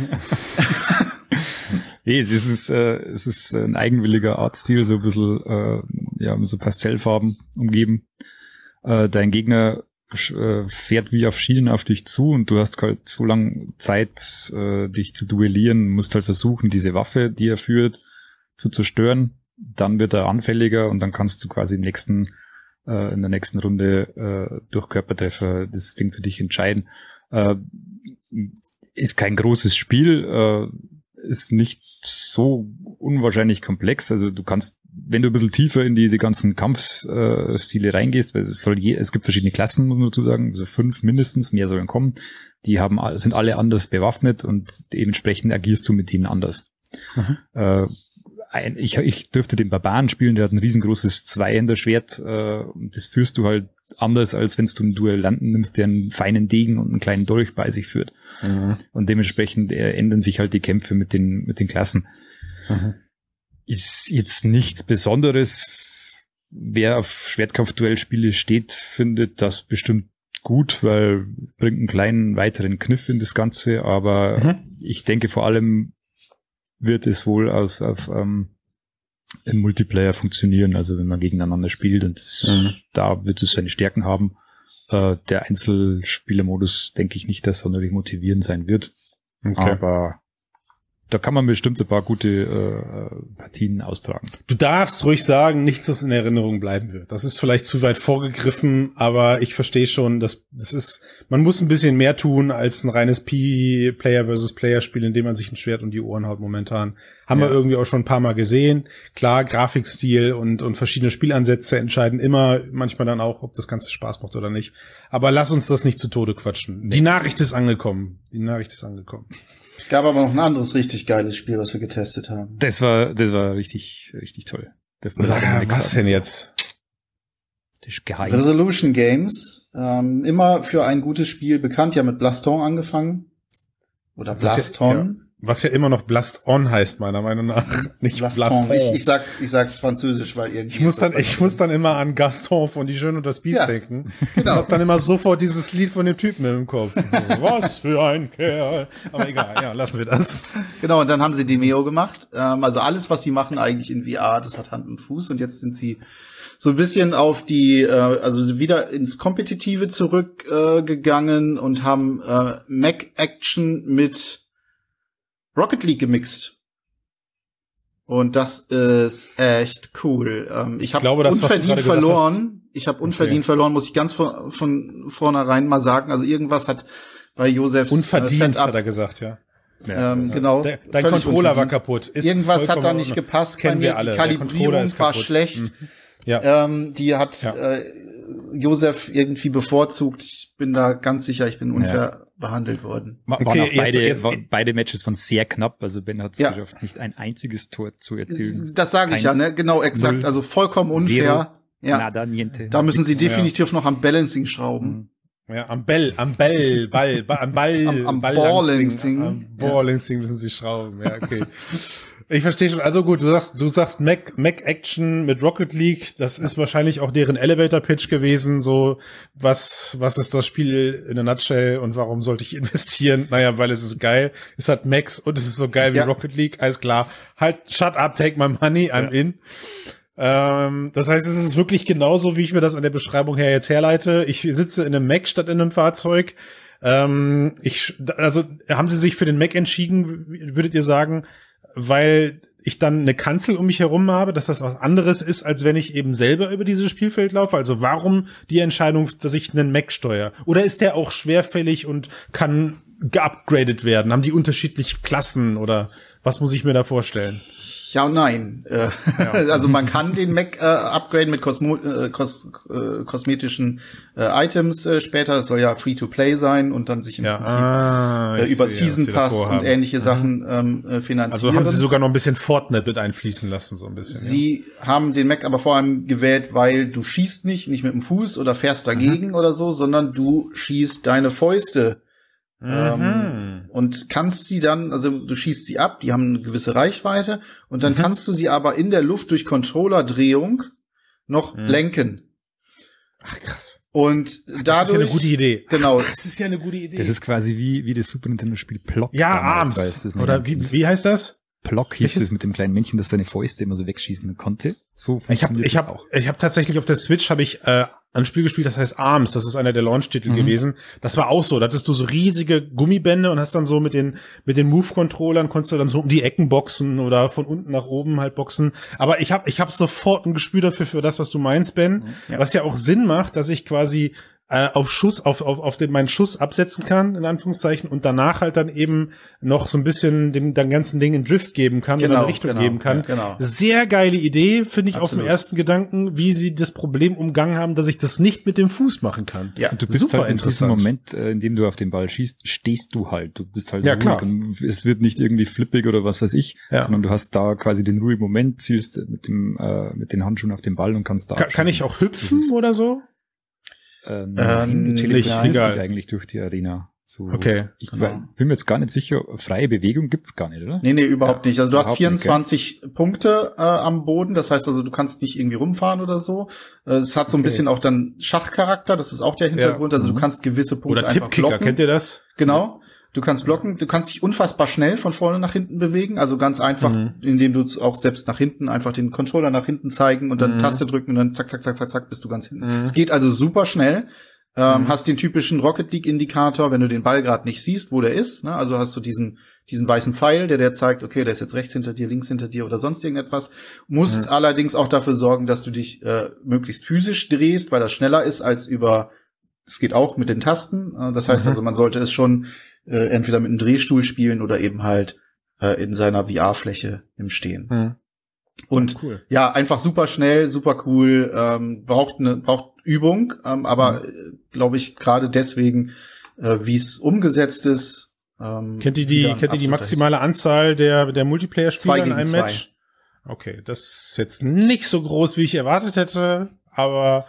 nee, es ist, äh, es ist ein eigenwilliger Artstil, so ein bisschen, äh, ja, mit so Pastellfarben umgeben. Äh, dein Gegner fährt wie auf Schienen auf dich zu und du hast halt so lange Zeit, äh, dich zu duellieren, musst halt versuchen, diese Waffe, die er führt, zu zerstören. Dann wird er anfälliger und dann kannst du quasi im nächsten, äh, in der nächsten Runde äh, durch Körpertreffer das Ding für dich entscheiden. Äh, ist kein großes Spiel, äh, ist nicht so unwahrscheinlich komplex. Also du kannst wenn du ein bisschen tiefer in diese ganzen Kampfstile reingehst, weil es soll je, es gibt verschiedene Klassen, muss man dazu sagen, also fünf mindestens, mehr sollen kommen. Die haben, sind alle anders bewaffnet und dementsprechend agierst du mit denen anders. Mhm. Äh, ein, ich, ich dürfte den Barbaren spielen, der hat ein riesengroßes Zweihänder-Schwert äh, und das führst du halt anders, als wenn du einen Duellanten nimmst, der einen feinen Degen und einen kleinen Dolch bei sich führt. Mhm. Und dementsprechend äh, ändern sich halt die Kämpfe mit den, mit den Klassen. Mhm ist jetzt nichts Besonderes. Wer auf Schwertkampfduellspiele steht, findet das bestimmt gut, weil bringt einen kleinen weiteren Kniff in das Ganze, aber mhm. ich denke vor allem wird es wohl aus, auf, ähm, im Multiplayer funktionieren, also wenn man gegeneinander spielt und mhm. da wird es seine Stärken haben. Äh, der Einzelspielermodus denke ich nicht, dass sonderlich motivierend sein wird. Okay. Aber da kann man bestimmt ein paar gute äh, Partien austragen. Du darfst ruhig sagen, nichts, was in Erinnerung bleiben wird. Das ist vielleicht zu weit vorgegriffen, aber ich verstehe schon, dass das ist, man muss ein bisschen mehr tun als ein reines P-Player versus Player-Spiel, in dem man sich ein Schwert und die Ohren haut momentan. Haben ja. wir irgendwie auch schon ein paar Mal gesehen. Klar, Grafikstil und, und verschiedene Spielansätze entscheiden immer manchmal dann auch, ob das Ganze Spaß macht oder nicht. Aber lass uns das nicht zu Tode quatschen. Die Nachricht ist angekommen. Die Nachricht ist angekommen. Gab aber noch ein anderes richtig geiles Spiel, was wir getestet haben. Das war, das war richtig, richtig toll. Sag, was denn jetzt? Das ist geheim. Resolution Games, ähm, immer für ein gutes Spiel bekannt, ja mit Blaston angefangen. Oder Blaston. Was ja immer noch Blast On heißt, meiner Meinung nach. (laughs) Nicht Blast On. Ich, ich, sag's, ich sag's französisch, weil irgendwie. Ich muss dann, ich muss dann immer an Gaston von Die Schöne und das Biest ja, denken. (laughs) Genau. Und hab dann immer sofort dieses Lied von dem Typen im Kopf. (laughs) Was für ein Kerl. Aber egal, ja, lassen wir das. Genau, und dann haben sie Demeo gemacht. Ähm, also alles, was sie machen eigentlich in VR, das hat Hand und Fuß. Und jetzt sind sie so ein bisschen auf die, äh, also wieder ins Kompetitive zurückgegangen äh, und haben äh, Mac Action mit Rocket League gemixt. Und das ist echt cool. Ähm, ich habe unverdient verloren. Ich habe unverdient okay. verloren, muss ich ganz von, von vornherein mal sagen. Also irgendwas hat bei Josefs äh, Unverdient, äh, Setup, hat er gesagt, ja. Ja, ähm, genau. Der, dein Controller war kaputt. Ist Irgendwas hat da nicht gepasst. Kennen wir alle. Die Kalibrierung war schlecht. Mhm. Ja. Ähm, die hat ja. äh, Josef irgendwie bevorzugt. Ich bin da ganz sicher, ich bin unfair ja. Behandelt worden. Okay, Waren auch beide, jetzt, jetzt, beide Matches von sehr knapp. Also Ben hat es ja. geschafft, nicht ein einziges Tor zu erzielen. Das sage ich ja, ne? Genau, exakt. Null, also vollkommen unfair. Zero, ja. Nada, niente. Da müssen sie definitiv noch am Balancing schrauben. Ja, am Bell, am Bell, Ball, am Ball, am, am Balancing. Am Balancing müssen sie schrauben. Ja, okay. (laughs) Ich verstehe schon. Also gut, du sagst, du sagst Mac, Mac Action mit Rocket League. Das ist wahrscheinlich auch deren Elevator Pitch gewesen. So, was, was ist das Spiel in a nutshell und warum sollte ich (laughs) investieren? Naja, weil es ist geil. Es hat Max und es ist so geil wie ja. Rocket League. Alles klar. Halt, shut up, take my money, I'm ja. in. Ähm, das heißt, es ist wirklich genauso, wie ich mir das an der Beschreibung her jetzt herleite. Ich sitze in einem Mac statt in einem Fahrzeug. Ähm, ich, also haben Sie sich für den Mac entschieden, würdet ihr sagen, weil ich dann eine Kanzel um mich herum habe, dass das was anderes ist, als wenn ich eben selber über dieses Spielfeld laufe? Also warum die Entscheidung, dass ich einen Mac steuere? Oder ist der auch schwerfällig und kann geupgradet werden? Haben die unterschiedliche Klassen oder Was muss ich mir da vorstellen? Ja und nein. Äh, (laughs) also man kann den Mac äh, upgraden mit Kosmo äh, kos äh, kosmetischen äh, Items äh, später. Das soll ja Free-to-Play sein und dann sich im Ja, Prinzip ah, äh, über sehe, Season Pass und ähnliche Sachen ähm, äh, finanzieren. Also haben sie sogar noch ein bisschen Fortnite mit einfließen lassen, so ein bisschen. Sie haben den Mac aber vor allem gewählt, weil du schießt nicht, nicht mit dem Fuß oder fährst dagegen Mhm. oder so, sondern du schießt deine Fäuste ja. ähm, Mhm. Und kannst sie dann, also du schießt sie ab, die haben eine gewisse Reichweite und Mhm. dann kannst du sie aber in der Luft durch Controllerdrehung noch Mhm. lenken. Ach krass. Und Das dadurch, ist ja eine gute Idee. genau, (laughs) Das ist ja eine gute Idee. Das ist quasi wie, wie das Super Nintendo-Spiel Plock. ja, damals, weil es Arms. das noch Oder wie, wie heißt das? Plock hieß es mit dem kleinen Männchen, das seine Fäuste immer so wegschießen konnte. So Ich habe funktioniert ich das hab, auch. ich hab tatsächlich auf der Switch habe ich äh, ein Spiel gespielt, das heißt Arms. Das ist einer der Launch-Titel Mhm. gewesen. Das war auch so. Da hattest du so riesige Gummibände und hast dann so mit den mit den Move-Controllern konntest du dann so um die Ecken boxen oder von unten nach oben halt boxen. Aber ich habe ich hab sofort ein Gespür dafür für das, was du meinst, Ben. Ja. Was ja auch Sinn macht, dass ich quasi äh, auf Schuss, auf, auf, auf den meinen Schuss absetzen kann, in Anführungszeichen, und danach halt dann eben noch so ein bisschen dem, dem ganzen Ding in Drift geben kann oder Genau, eine Richtung genau, geben kann. ja, genau. Sehr geile Idee, finde ich auf Absolut. den ersten Gedanken, wie sie das Problem umgangen haben, dass ich das nicht mit dem Fuß machen kann. ja, Und du bist Super halt in diesem. Moment, äh, in dem du auf den Ball schießt, stehst du halt. Du bist halt Ja, ruhig klar. und es wird nicht irgendwie flippig oder was weiß ich, Ja. sondern du hast da quasi den ruhigen Moment, zielst mit dem äh, mit den Handschuhen auf den Ball und kannst da Ka kann ich auch hüpfen oder so? Äh, Ähm, egal. dich eigentlich durch die Arena. So, Okay, Ich genau. bin mir jetzt gar nicht sicher, freie Bewegung gibt's gar nicht, oder? Nee, nee, überhaupt Ja, nicht. Also du hast überhaupt nicht, 24 Punkte äh, am Boden, das heißt also, du kannst nicht irgendwie rumfahren oder so. Äh, Es hat so ein Okay. bisschen auch dann Schachcharakter, das ist auch der Hintergrund. Also du Mhm. kannst gewisse Punkte Oder einfach Tippkicker, blocken. kennt ihr das? Genau. Du kannst blocken, du kannst dich unfassbar schnell von vorne nach hinten bewegen, also ganz einfach, Mhm. indem du auch selbst nach hinten einfach den Controller nach hinten zeigen und dann Mhm. Taste drücken und dann zack, zack, zack, zack, zack, bist du ganz hinten. Mhm. Es geht also super schnell. Ähm, Mhm. Hast den typischen Rocket League Indikator, wenn du den Ball gerade nicht siehst, wo der ist. Ne? Also hast du diesen diesen weißen Pfeil, der der zeigt, okay, der ist jetzt rechts hinter dir, links hinter dir oder sonst irgendetwas. Musst Mhm. allerdings auch dafür sorgen, dass du dich äh, möglichst physisch drehst, weil das schneller ist als über. Es geht auch mit den Tasten. Äh, das heißt Mhm. also, man sollte es schon äh, entweder mit einem Drehstuhl spielen oder eben halt äh, in seiner VR-Fläche im Stehen. Hm. Und Cool. ja, einfach super schnell, super cool, ähm, braucht eine braucht Übung, ähm, aber äh, glaube ich gerade deswegen, äh, wie es umgesetzt ist. Ähm, Kennt ihr die, kennt ihr die maximale Anzahl der, der Multiplayer-Spieler in einem zwei. Match? Okay, das ist jetzt nicht so groß, wie ich erwartet hätte, aber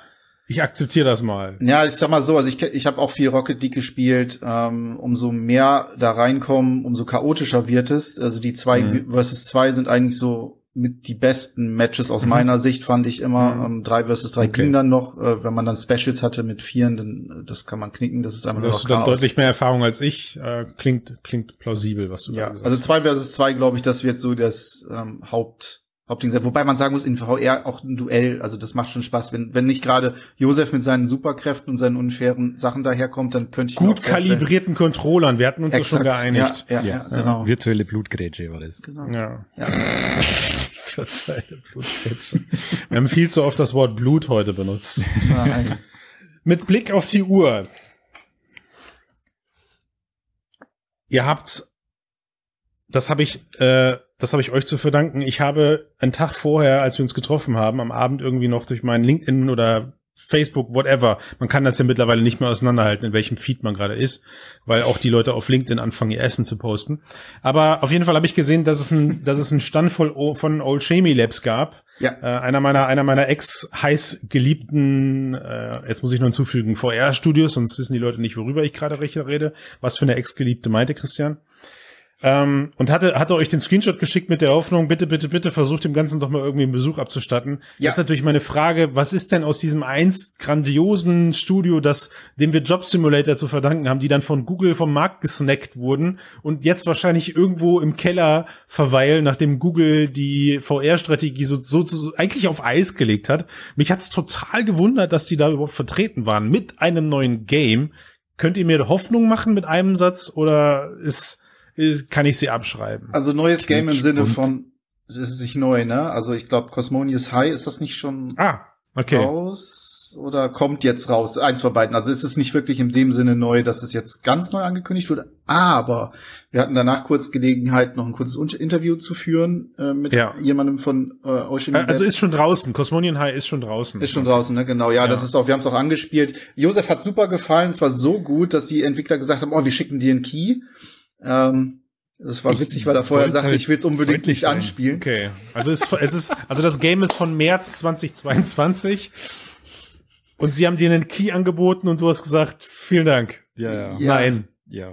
ich akzeptiere das mal. Ja, ich sag mal so, also ich, ich habe auch viel Rocket League gespielt. Ähm, umso mehr da reinkommen, umso chaotischer wird es. Also die zwei Mhm. versus zwei sind eigentlich so mit die besten Matches aus meiner Sicht, fand ich immer. Mhm. Ähm, drei versus drei Okay. ging dann noch. Äh, wenn man dann Specials hatte mit vieren, dann äh, das kann man knicken. Das ist einfach Du nur hast noch dann deutlich mehr Erfahrung als ich. Äh, klingt, klingt plausibel, was du da Ja, gesagt also hast. zwei versus zwei, glaube ich, das wird so das ähm, Haupt Hauptding sein. Wobei man sagen muss, in VR auch ein Duell, also das macht schon Spaß. Wenn, wenn nicht gerade Josef mit seinen Superkräften und seinen unfairen Sachen daherkommt, dann könnte ich Gut kalibrierten Controllern, wir hatten uns ja schon Exakt, geeinigt. Ja, ja, ja, genau. Virtuelle Blutgrätsche war das. genau. Ja. Ja. (laughs) Virtuelle Blutgrätsche. Wir haben viel zu oft das Wort Blut heute benutzt. Nein. (laughs) Mit Blick auf die Uhr. Ihr habt, das habe ich, äh, das habe ich euch zu verdanken. Ich habe einen Tag vorher, als wir uns getroffen haben, am Abend irgendwie noch durch meinen LinkedIn oder Facebook, whatever. Man kann das ja mittlerweile nicht mehr auseinanderhalten, in welchem Feed man gerade ist, weil auch die Leute auf LinkedIn anfangen, ihr Essen zu posten. Aber auf jeden Fall habe ich gesehen, dass es ein, dass es einen Stand voll von Old Shamey Labs gab. Ja. Äh, einer meiner, einer meiner ex-heiß geliebten, äh, jetzt muss ich noch hinzufügen, VR-Studios, sonst wissen die Leute nicht, worüber ich gerade rede. Was für eine ex-geliebte meinte Christian? Ähm, und hatte, hatte euch den Screenshot geschickt mit der Hoffnung, bitte, bitte, bitte versucht dem Ganzen doch mal irgendwie einen Besuch abzustatten. Ja. Jetzt natürlich meine Frage, was ist denn aus diesem einst grandiosen Studio, das, dem wir Job Simulator zu verdanken haben, die dann von Google vom Markt gesnackt wurden und jetzt wahrscheinlich irgendwo im Keller verweilen, nachdem Google die VR-Strategie so, so, so eigentlich auf Eis gelegt hat. Mich hat's total gewundert, dass die da überhaupt vertreten waren mit einem neuen Game. Könnt ihr mir Hoffnung machen mit einem Satz oder ist, ist kann ich sie abschreiben? Also neues Game im Sinne von, das ist nicht neu, ne? Also ich glaube, Cosmonious High ist das nicht schon ah, okay. raus? oder kommt jetzt raus. Eins von beiden. Also es ist nicht wirklich in dem Sinne neu, dass es jetzt ganz neu angekündigt wurde. Aber wir hatten danach kurz Gelegenheit, noch ein kurzes Interview zu führen äh, mit Ja. jemandem von äh, Ocean Also Events. ist schon draußen. Cosmonian High ist schon draußen. Ist schon draußen, ne? Genau. Ja, Ja. das ist auch, wir haben es auch angespielt. Josef hat super gefallen. Es war so gut, dass die Entwickler gesagt haben, oh, wir schicken dir einen Key. Ähm, das war Ich witzig, weil er vorher sagte, halt ich will es unbedingt nicht sein. anspielen. Okay. Also es, es ist, also das Game ist von März 2022. Und sie haben dir einen Key angeboten und du hast gesagt, vielen Dank. Ja, ja. Nein. ja.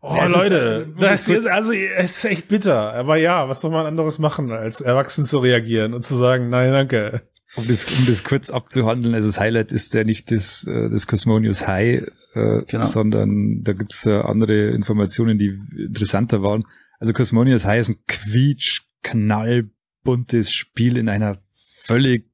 Oh, Ja, es ist, Leute, äh, das kurz- ist, also, es ist echt bitter. Aber ja, was soll man anderes machen, als erwachsen zu reagieren und zu sagen, nein, danke. Um das, um das kurz abzuhandeln, also das Highlight ist ja nicht das, äh, das Cosmonius High, äh, Genau. sondern da gibt's äh, andere Informationen, die interessanter waren. Also Cosmonius High ist ein quietsch, knallbuntes Spiel in einer völlig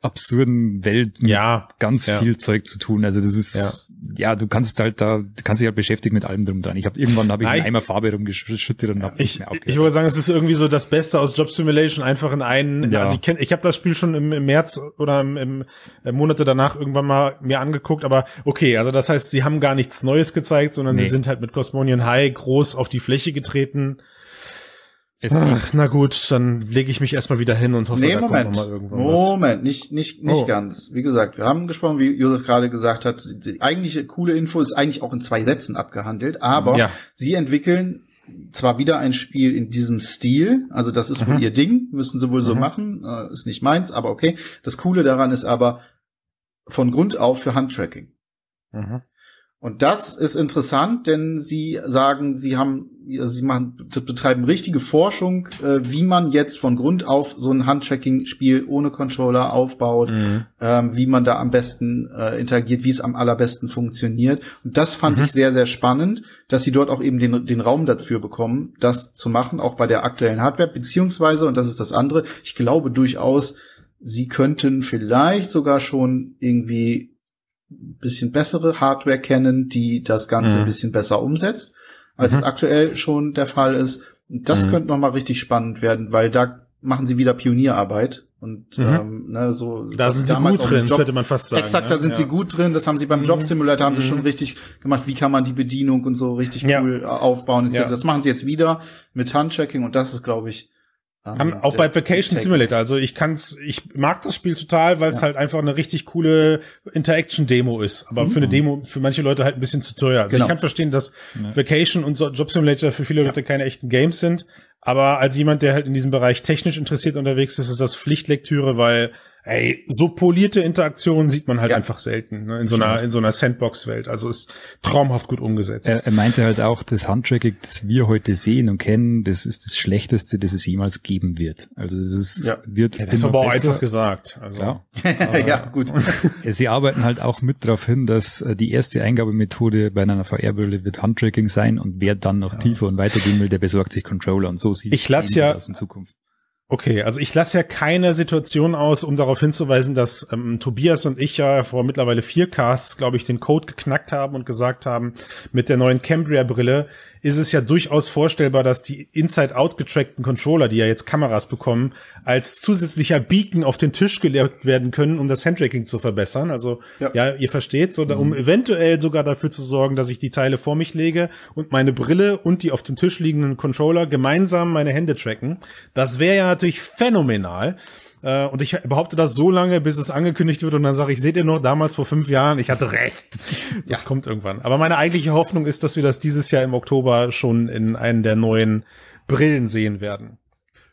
absurden Welt mit Ja, ganz ja. viel Zeug zu tun. Also das ist, ja, du kannst halt da, du kannst dich halt beschäftigen mit allem drum dran. Ich habe irgendwann habe ich einen Eimer Farbe rumgeschüttet und hab nicht Ich, mehr ich würde sagen, es ist irgendwie so das Beste aus Job Simulation einfach in einen. Ja. Also ich kenne, ich habe das Spiel schon im, im März oder im, im äh, Monate danach irgendwann mal mir angeguckt. Aber okay, also das heißt, sie haben gar nichts Neues gezeigt, sondern sie Nee. sind halt mit Cosmonian High groß auf die Fläche getreten. Es Ach, na gut, dann lege ich mich erstmal wieder hin und hoffe, Nee, da Moment. kommt noch mal irgendwann was. Moment, nicht, nicht, nicht Oh. ganz. Wie gesagt, wir haben gesprochen, wie Josef gerade gesagt hat, die eigentliche coole Info ist eigentlich auch in zwei Sätzen abgehandelt, aber Ja. sie entwickeln zwar wieder ein Spiel in diesem Stil, also das ist Mhm. wohl ihr Ding, müssen sie wohl so Mhm. machen, äh, ist nicht meins, aber okay. Das Coole daran ist aber von Grund auf für Handtracking. Mhm. Und das ist interessant, denn sie sagen, sie haben, also sie machen, betreiben richtige Forschung, äh, wie man jetzt von Grund auf so ein Handtracking-Spiel ohne Controller aufbaut, Mhm. ähm, wie man da am besten äh, interagiert, wie es am allerbesten funktioniert. Und das fand Mhm. ich sehr, sehr spannend, dass sie dort auch eben den, den Raum dafür bekommen, das zu machen, auch bei der aktuellen Hardware, beziehungsweise, und das ist das andere, ich glaube durchaus, sie könnten vielleicht sogar schon irgendwie bisschen bessere Hardware kennen, die das Ganze Mhm. ein bisschen besser umsetzt, als Mhm. es aktuell schon der Fall ist. Und das Mhm. könnte noch mal richtig spannend werden, weil da machen sie wieder Pionierarbeit und Mhm. ähm, ne, so Da sind sie gut drin, Job, könnte man fast sagen. Exakt, ne? da sind ja. sie gut drin. Das haben sie beim Mhm. Job Simulator haben sie Mhm. schon richtig gemacht. Wie kann man die Bedienung und so richtig Ja. cool äh, aufbauen? Ja. Das machen sie jetzt wieder mit Handchecking und das ist, glaube ich, ähm, Haben auch der- bei Vacation Simulator. Also ich kann's, ich mag das Spiel total, weil es Ja. halt einfach eine richtig coole Interaction-Demo ist. Aber für eine Demo für manche Leute halt ein bisschen zu teuer. Also Genau. ich kann verstehen, dass Ja. Vacation und so Job Simulator für viele Leute keine echten Games sind. Aber als jemand, der halt in diesem Bereich technisch interessiert unterwegs ist, ist das Pflichtlektüre, weil ey, so polierte Interaktionen sieht man halt Ja. einfach selten ne? in so einer in so einer Sandbox-Welt. Also ist traumhaft gut umgesetzt. Er, er meinte halt auch, das Handtracking, das wir heute sehen und kennen, das ist das Schlechteste, das es jemals geben wird. Also das ist, Ja. wird ja, das ist aber auch besser. einfach gesagt. Also, Klar. (laughs) ja, gut. Sie arbeiten halt auch mit darauf hin, dass äh, die erste Eingabemethode bei einer VR-Brille wird Handtracking sein und wer dann noch tiefer und weitergehen will, der besorgt sich Controller und so sieht Ich lass ja- das in Zukunft. Okay, also ich lasse ja keine Situation aus, um darauf hinzuweisen, dass ähm, Tobias und ich ja vor mittlerweile vier Casts, glaube ich, den Code geknackt haben und gesagt haben, mit der neuen Cambria-Brille ist es ja durchaus vorstellbar, dass die inside-out getrackten Controller, die ja jetzt Kameras bekommen, als zusätzlicher Beacon auf den Tisch gelegt werden können, um das Handtracking zu verbessern. Also ja, Ja. ihr versteht, so, um eventuell sogar dafür zu sorgen, dass ich die Teile vor mich lege und meine Brille und die auf dem Tisch liegenden Controller gemeinsam meine Hände tracken. Das wäre ja natürlich phänomenal. Äh, Und ich behaupte das so lange, bis es angekündigt wird und dann sage ich, seht ihr noch, damals vor fünf Jahren, ich hatte recht. Das kommt irgendwann. Aber meine eigentliche Hoffnung ist, dass wir das dieses Jahr im Oktober schon in einen der neuen Brillen sehen werden.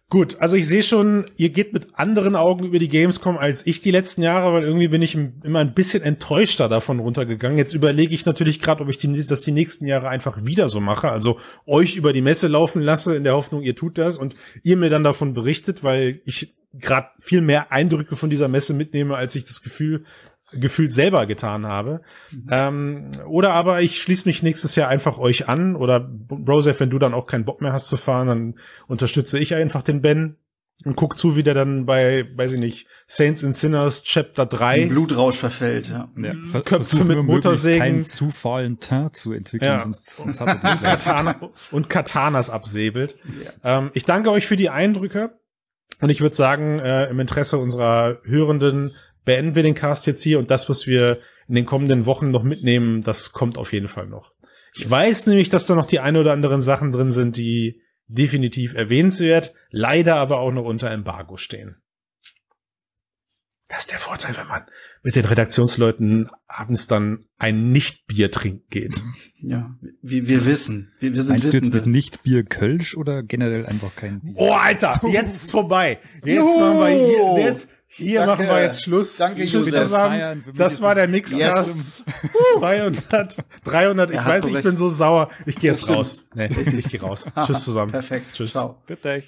Gut, also ich sehe schon, ihr geht mit anderen Augen über die Gamescom als ich die letzten Jahre, weil irgendwie bin ich im- immer ein bisschen enttäuschter davon runtergegangen. Jetzt überlege ich natürlich gerade, ob ich die, das die nächsten Jahre einfach wieder so mache, also euch über die Messe laufen lasse in der Hoffnung, ihr tut das und ihr mir dann davon berichtet, weil ich gerade viel mehr Eindrücke von dieser Messe mitnehme, als ich das Gefühl gefühlt selber getan habe. Ähm, oder aber ich schließe mich nächstes Jahr einfach euch an oder Brosef, wenn du dann auch keinen Bock mehr hast zu fahren, dann unterstütze ich einfach den Ben und guck zu, wie der dann bei, weiß ich nicht, Saints and Sinners Chapter Ein 3 Blutrausch verfällt, ja. Ja, Köpfe versuchen mit Motorsägen. keinen zu fahlen Teint zu entwickeln, Ja. sonst, sonst hat er. (laughs) Katana und Katanas absäbelt. Ähm, ich danke euch für die Eindrücke und ich würde sagen, äh, im Interesse unserer Hörenden beenden wir den Cast jetzt hier und das, was wir in den kommenden Wochen noch mitnehmen, das kommt auf jeden Fall noch. Ich weiß nämlich, dass da noch die ein oder anderen Sachen drin sind, die definitiv erwähnenswert, leider aber auch noch unter Embargo stehen. Das ist der Vorteil, wenn man mit den Redaktionsleuten abends dann ein Nicht-Bier trinken geht. Ja, wir, wir wissen. Wir, wir sind Meinst du jetzt Wissende. mit nicht Bier Kölsch oder generell einfach kein Bier? Oh, Alter, jetzt ist vorbei. Jetzt Juhu. machen wir hier, jetzt, hier Danke. machen wir jetzt Schluss. Danke, Tschüss Josef. zusammen. Das war der jetzt- Mixcast 200, 300. Ich weiß, so ich recht. bin so sauer. Ich gehe jetzt raus. Nee, ich gehe raus. (laughs) Tschüss zusammen. Perfekt. Tschüss. Ciao. Bitte.